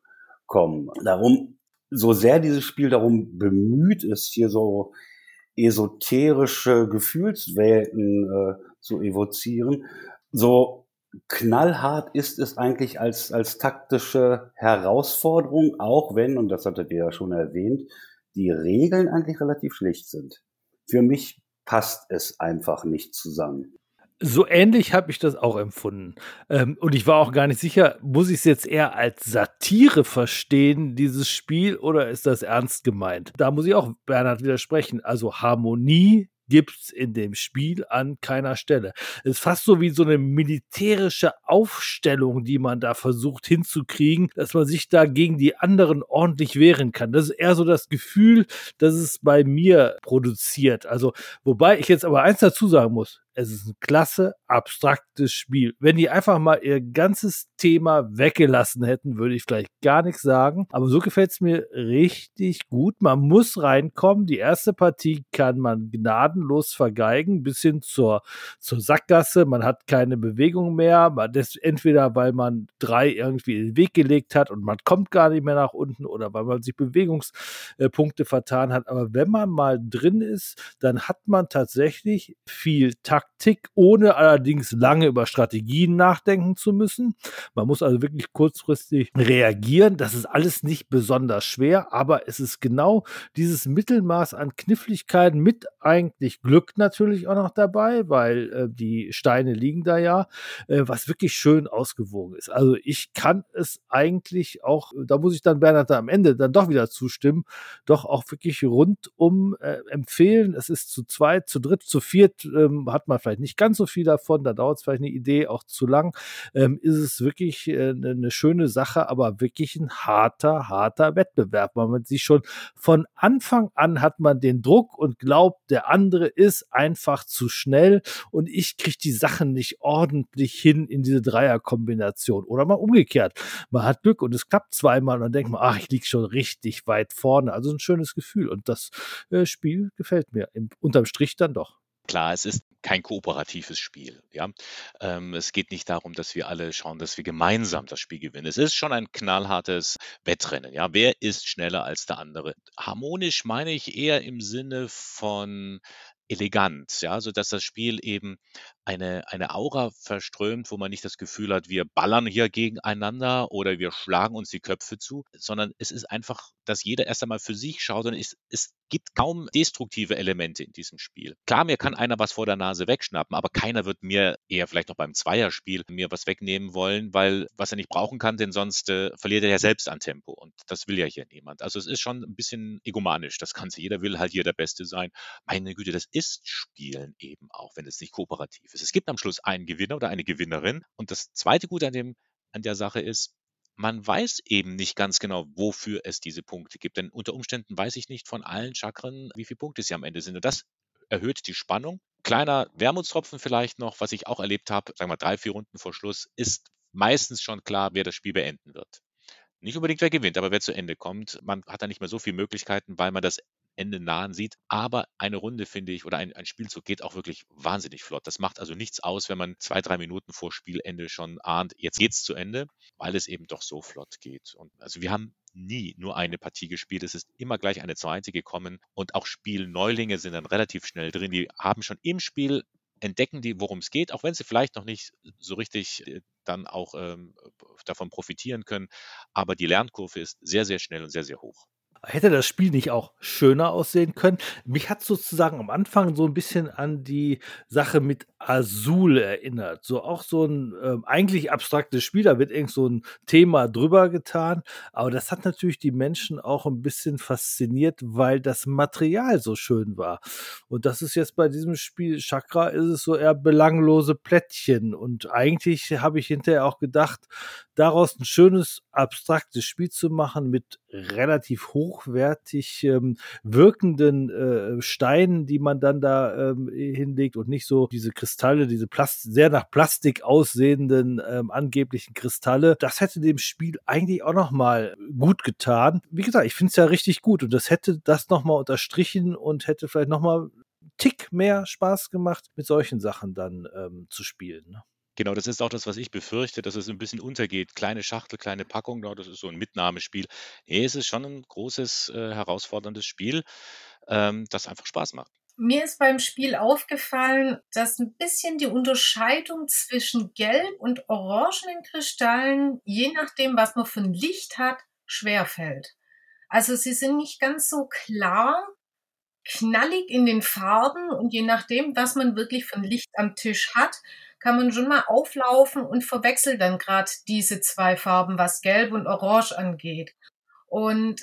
kommen. Darum, so sehr dieses Spiel darum bemüht ist, hier so esoterische Gefühlswelten äh, zu evozieren. So knallhart ist es eigentlich als, als taktische Herausforderung, auch wenn, und das hattet ihr ja schon erwähnt, die Regeln eigentlich relativ schlicht sind. Für mich passt es einfach nicht zusammen.
So ähnlich habe ich das auch empfunden. Ähm, und ich war auch gar nicht sicher, muss ich es jetzt eher als Satire verstehen, dieses Spiel, oder ist das ernst gemeint? Da muss ich auch Bernhard widersprechen. Also Harmonie gibt's in dem Spiel an keiner Stelle. Es ist fast so wie so eine militärische Aufstellung, die man da versucht hinzukriegen, dass man sich da gegen die anderen ordentlich wehren kann. Das ist eher so das Gefühl, dass es bei mir produziert. Also, wobei ich jetzt aber eins dazu sagen muss. Es ist ein klasse, abstraktes Spiel. Wenn die einfach mal ihr ganzes Thema weggelassen hätten, würde ich vielleicht gar nichts sagen. Aber so gefällt es mir richtig gut. Man muss reinkommen. Die erste Partie kann man gnadenlos vergeigen, bis hin zur, zur Sackgasse. Man hat keine Bewegung mehr. Das, entweder weil man drei irgendwie in den Weg gelegt hat und man kommt gar nicht mehr nach unten oder weil man sich Bewegungspunkte vertan hat. Aber wenn man mal drin ist, dann hat man tatsächlich viel Taktik, ohne allerdings lange über Strategien nachdenken zu müssen. Man muss also wirklich kurzfristig reagieren. Das ist alles nicht besonders schwer, aber es ist genau dieses Mittelmaß an Kniffligkeiten mit eigentlich Glück natürlich auch noch dabei, weil äh, die Steine liegen da ja, äh, was wirklich schön ausgewogen ist. Also ich kann es eigentlich auch, da muss ich dann Bernhard am Ende dann doch wieder zustimmen, doch auch wirklich rundum äh, empfehlen. Es ist zu zweit, zu dritt, zu viert ähm, hat man vielleicht nicht ganz so viel davon, da dauert es vielleicht eine Idee auch zu lang. Ähm, ist es wirklich äh, eine ne schöne Sache, aber wirklich ein harter, harter Wettbewerb, weil man sich schon von Anfang an hat man den Druck und glaubt, der andere ist einfach zu schnell und ich kriege die Sachen nicht ordentlich hin in diese Dreierkombination. Oder mal umgekehrt. Man hat Glück und es klappt zweimal und dann denkt man, ach, ich liege schon richtig weit vorne. Also ein schönes Gefühl. Und das äh, Spiel gefällt mir. Im, unterm Strich dann doch.
Klar, es ist kein kooperatives Spiel. Ja? Ähm, es geht nicht darum, dass wir alle schauen, dass wir gemeinsam das Spiel gewinnen. Es ist schon ein knallhartes Wettrennen. Ja? Wer ist schneller als der andere? Harmonisch meine ich eher im Sinne von elegant, ja, so das Spiel eben eine, eine Aura verströmt, wo man nicht das Gefühl hat, wir ballern hier gegeneinander oder wir schlagen uns die Köpfe zu, sondern es ist einfach, dass jeder erst einmal für sich schaut und es, es gibt kaum destruktive Elemente in diesem Spiel. Klar, mir kann einer was vor der Nase wegschnappen, aber keiner wird mir eher vielleicht noch beim Zweierspiel mir was wegnehmen wollen, weil was er nicht brauchen kann, denn sonst äh, verliert er ja selbst an Tempo und das will ja hier niemand. Also es ist schon ein bisschen egomanisch, das Ganze. Jeder will halt hier der Beste sein. Meine Güte, das ist Spielen eben auch, wenn es nicht kooperativ ist. Es gibt am Schluss einen Gewinner oder eine Gewinnerin und das zweite Gute an dem an der Sache ist, man weiß eben nicht ganz genau, wofür es diese Punkte gibt. Denn unter Umständen weiß ich nicht von allen Chakren, wie viele Punkte sie am Ende sind. Und das erhöht die Spannung. Kleiner Wermutstropfen vielleicht noch, was ich auch erlebt habe, sagen wir drei, vier Runden vor Schluss, ist meistens schon klar, wer das Spiel beenden wird. Nicht unbedingt wer gewinnt, aber wer zu Ende kommt. Man hat da nicht mehr so viele Möglichkeiten, weil man das Ende nahen sieht. Aber eine Runde, finde ich, oder ein, ein Spielzug geht auch wirklich wahnsinnig flott. Das macht also nichts aus, wenn man zwei, drei Minuten vor Spielende schon ahnt, jetzt geht's zu Ende, weil es eben doch so flott geht. Und also wir haben nie nur eine Partie gespielt. Es ist immer gleich eine zweite gekommen und auch Spielneulinge sind dann relativ schnell drin. Die haben schon im Spiel entdecken die, worum es geht, auch wenn sie vielleicht noch nicht so richtig äh, dann auch ähm, davon profitieren können. Aber die Lernkurve ist sehr, sehr schnell und sehr, sehr hoch.
Hätte das Spiel nicht auch schöner aussehen können? Mich hat sozusagen am Anfang so ein bisschen an die Sache mit Azul erinnert. So auch so ein ähm, eigentlich abstraktes Spiel, da wird irgend so ein Thema drüber getan. Aber das hat natürlich die Menschen auch ein bisschen fasziniert, weil das Material so schön war. Und das ist jetzt bei diesem Spiel Chakra ist es so eher belanglose Plättchen. Und eigentlich habe ich hinterher auch gedacht, daraus ein schönes abstraktes Spiel zu machen mit relativ hochwertig ähm, wirkenden äh, Steinen, die man dann da ähm, hinlegt und nicht so diese Kristalle, diese Plast sehr nach Plastik aussehenden ähm, angeblichen Kristalle. Das hätte dem Spiel eigentlich auch noch mal gut getan. Wie gesagt, ich finde es ja richtig gut und das hätte das noch mal unterstrichen und hätte vielleicht noch mal Tick mehr Spaß gemacht, mit solchen Sachen dann ähm, zu spielen. Ne?
Genau, das ist auch das, was ich befürchte, dass es ein bisschen untergeht. Kleine Schachtel, kleine Packung, das ist so ein Mitnahmespiel. Ne, es ist schon ein großes, äh, herausforderndes Spiel, ähm, das einfach Spaß macht.
Mir ist beim Spiel aufgefallen, dass ein bisschen die Unterscheidung zwischen gelb und orangenen Kristallen, je nachdem, was man für ein Licht hat, schwerfällt. Also sie sind nicht ganz so klar, knallig in den Farben und je nachdem, was man wirklich für ein Licht am Tisch hat, kann man schon mal auflaufen und verwechselt dann gerade diese zwei Farben, was Gelb und Orange angeht. Und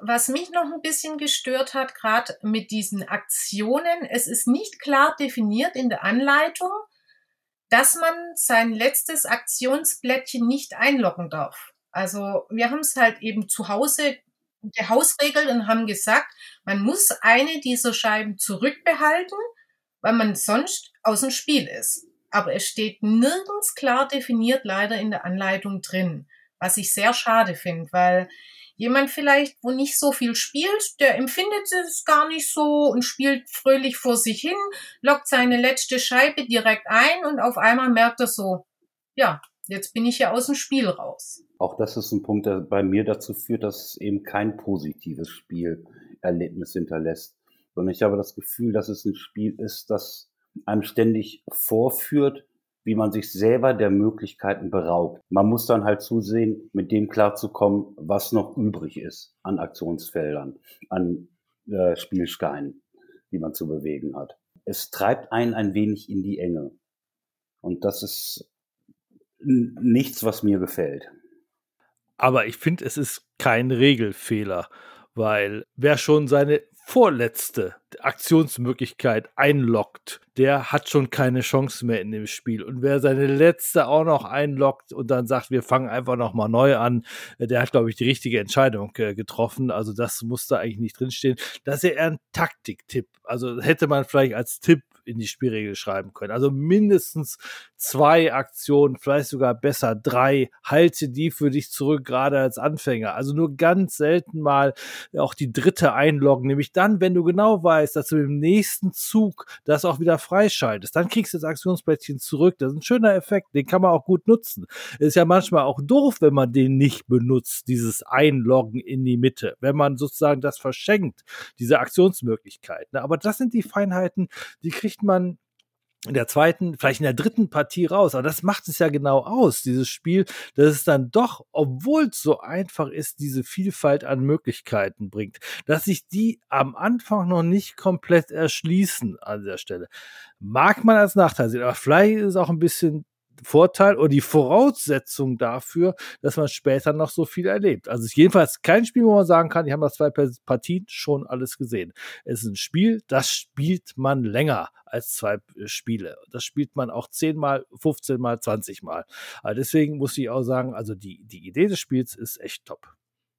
was mich noch ein bisschen gestört hat, gerade mit diesen Aktionen, es ist nicht klar definiert in der Anleitung, dass man sein letztes Aktionsblättchen nicht einloggen darf. Also wir haben es halt eben zu Hause gehausregelt und haben gesagt, man muss eine dieser Scheiben zurückbehalten weil man sonst aus dem Spiel ist. Aber es steht nirgends klar definiert leider in der Anleitung drin, was ich sehr schade finde, weil jemand vielleicht, wo nicht so viel spielt, der empfindet es gar nicht so und spielt fröhlich vor sich hin, lockt seine letzte Scheibe direkt ein und auf einmal merkt er so, ja, jetzt bin ich ja aus dem Spiel raus.
Auch das ist ein Punkt, der bei mir dazu führt, dass es eben kein positives Spielerlebnis hinterlässt. Sondern ich habe das Gefühl, dass es ein Spiel ist, das einem ständig vorführt, wie man sich selber der Möglichkeiten beraubt. Man muss dann halt zusehen, mit dem klarzukommen, was noch übrig ist an Aktionsfeldern, an äh, Spielsteinen, die man zu bewegen hat. Es treibt einen ein wenig in die Enge. Und das ist nichts, was mir gefällt.
Aber ich finde, es ist kein Regelfehler, weil wer schon seine vorletzte Aktionsmöglichkeit einloggt, der hat schon keine Chance mehr in dem Spiel. Und wer seine letzte auch noch einloggt und dann sagt, wir fangen einfach nochmal neu an, der hat, glaube ich, die richtige Entscheidung äh, getroffen. Also das muss da eigentlich nicht drinstehen. Das ist ja eher ein Taktiktipp. Also hätte man vielleicht als Tipp in die Spielregel schreiben können. Also mindestens zwei Aktionen, vielleicht sogar besser drei. Halte die für dich zurück, gerade als Anfänger. Also nur ganz selten mal auch die dritte einloggen, nämlich dann, wenn du genau weißt, dass du im nächsten Zug das auch wieder freischaltest. Dann kriegst du das Aktionsplättchen zurück. Das ist ein schöner Effekt, den kann man auch gut nutzen. Ist ja manchmal auch doof, wenn man den nicht benutzt, dieses Einloggen in die Mitte, wenn man sozusagen das verschenkt, diese Aktionsmöglichkeiten. Aber das sind die Feinheiten, die kriegt kriegt man in der zweiten, vielleicht in der dritten Partie raus. Aber das macht es ja genau aus, dieses Spiel, dass es dann doch, obwohl es so einfach ist, diese Vielfalt an Möglichkeiten bringt, dass sich die am Anfang noch nicht komplett erschließen an der Stelle. Mag man als Nachteil sehen, aber vielleicht ist es auch ein bisschen Vorteil oder die Voraussetzung dafür, dass man später noch so viel erlebt. Also ist jedenfalls kein Spiel, wo man sagen kann, ich habe nach zwei Partien schon alles gesehen. Es ist ein Spiel, das spielt man länger als zwei äh, Spiele. Das spielt man auch zehnmal, 15 mal, 20 mal. Also deswegen muss ich auch sagen, also die, die Idee des Spiels ist echt top.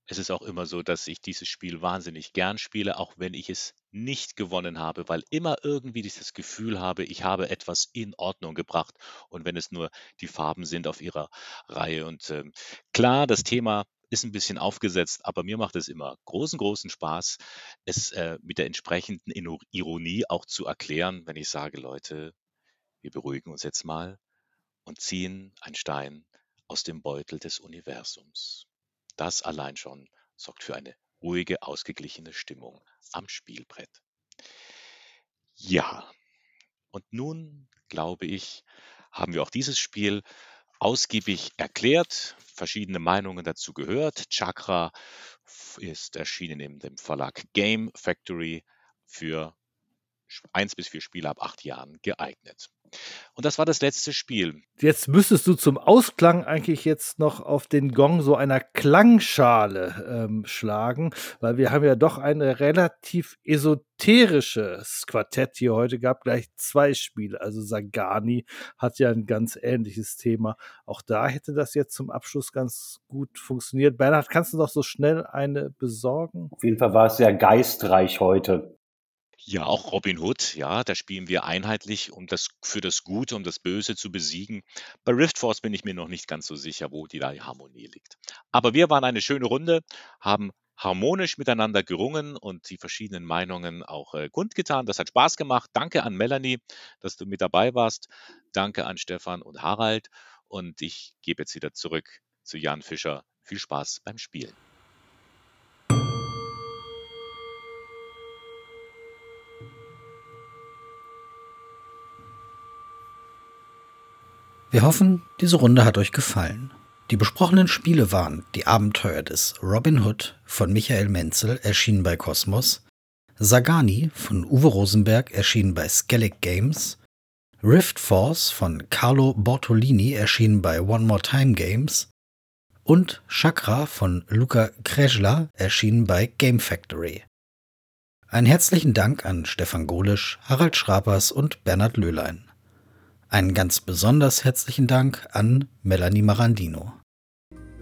Es ist auch immer so, dass ich dieses Spiel wahnsinnig gern spiele, auch wenn ich es nicht gewonnen habe, weil immer irgendwie dieses Gefühl habe, ich habe etwas in Ordnung gebracht und wenn es nur die Farben sind auf ihrer Reihe. Und ähm, klar, das Thema ist ein bisschen aufgesetzt, aber mir macht es immer großen, großen Spaß, es äh, mit der entsprechenden Ironie auch zu erklären, wenn ich sage, Leute, wir beruhigen uns jetzt mal und ziehen einen Stein aus dem Beutel des Universums. Das allein schon sorgt für eine ruhige, ausgeglichene Stimmung am Spielbrett. Ja, und nun, glaube ich, haben wir auch dieses Spiel ausgiebig erklärt, verschiedene Meinungen dazu gehört. Chakra ist erschienen in dem Verlag Game Factory für 1 bis 4 Spiele ab 8 Jahren geeignet. Und das war das letzte Spiel.
Jetzt müsstest du zum Ausklang eigentlich jetzt noch auf den Gong so einer Klangschale ähm, schlagen, weil wir haben ja doch ein relativ esoterisches Quartett hier heute gehabt, gleich zwei Spiele. Also Sagani hat ja ein ganz ähnliches Thema. Auch da hätte das jetzt zum Abschluss ganz gut funktioniert. Bernhard, kannst du noch so schnell eine besorgen?
Auf jeden Fall war es sehr geistreich heute.
Ja, auch Robin Hood, ja, da spielen wir einheitlich, um das für das Gute, um das Böse zu besiegen. Bei Rift Force bin ich mir noch nicht ganz so sicher, wo die, da die Harmonie liegt. Aber wir waren eine schöne Runde, haben harmonisch miteinander gerungen und die verschiedenen Meinungen auch äh, kundgetan. Das hat Spaß gemacht. Danke an Melanie, dass du mit dabei warst. Danke an Stefan und Harald. Und ich gebe jetzt wieder zurück zu Jan Fischer. Viel Spaß beim Spielen.
Wir hoffen, diese Runde hat euch gefallen. Die besprochenen Spiele waren Die Abenteuer des Robin Hood von Michael Menzel, erschienen bei Kosmos, Sagani von Uwe Rosenberg, erschienen bei Skellig Games, Rift Force von Carlo Bortolini, erschienen bei One More Time Games und Chakra von Luca Kresla, erschienen bei Game Factory. Einen herzlichen Dank an Stefan Golisch, Harald Schrapers und Bernhard Löhlein. Einen ganz besonders herzlichen Dank an Melanie Marandino.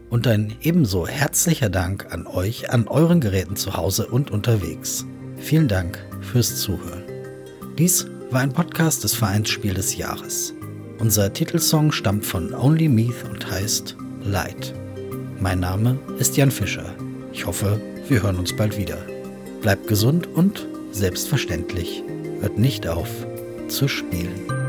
Und ein ebenso herzlicher Dank an euch an euren Geräten zu Hause und unterwegs. Vielen Dank fürs Zuhören. Dies war ein Podcast des Vereins Spiel des Jahres. Unser Titelsong stammt von Only Meath und heißt Light. Mein Name ist Jan Fischer. Ich hoffe, wir hören uns bald wieder. Bleibt gesund und selbstverständlich hört nicht auf zu spielen.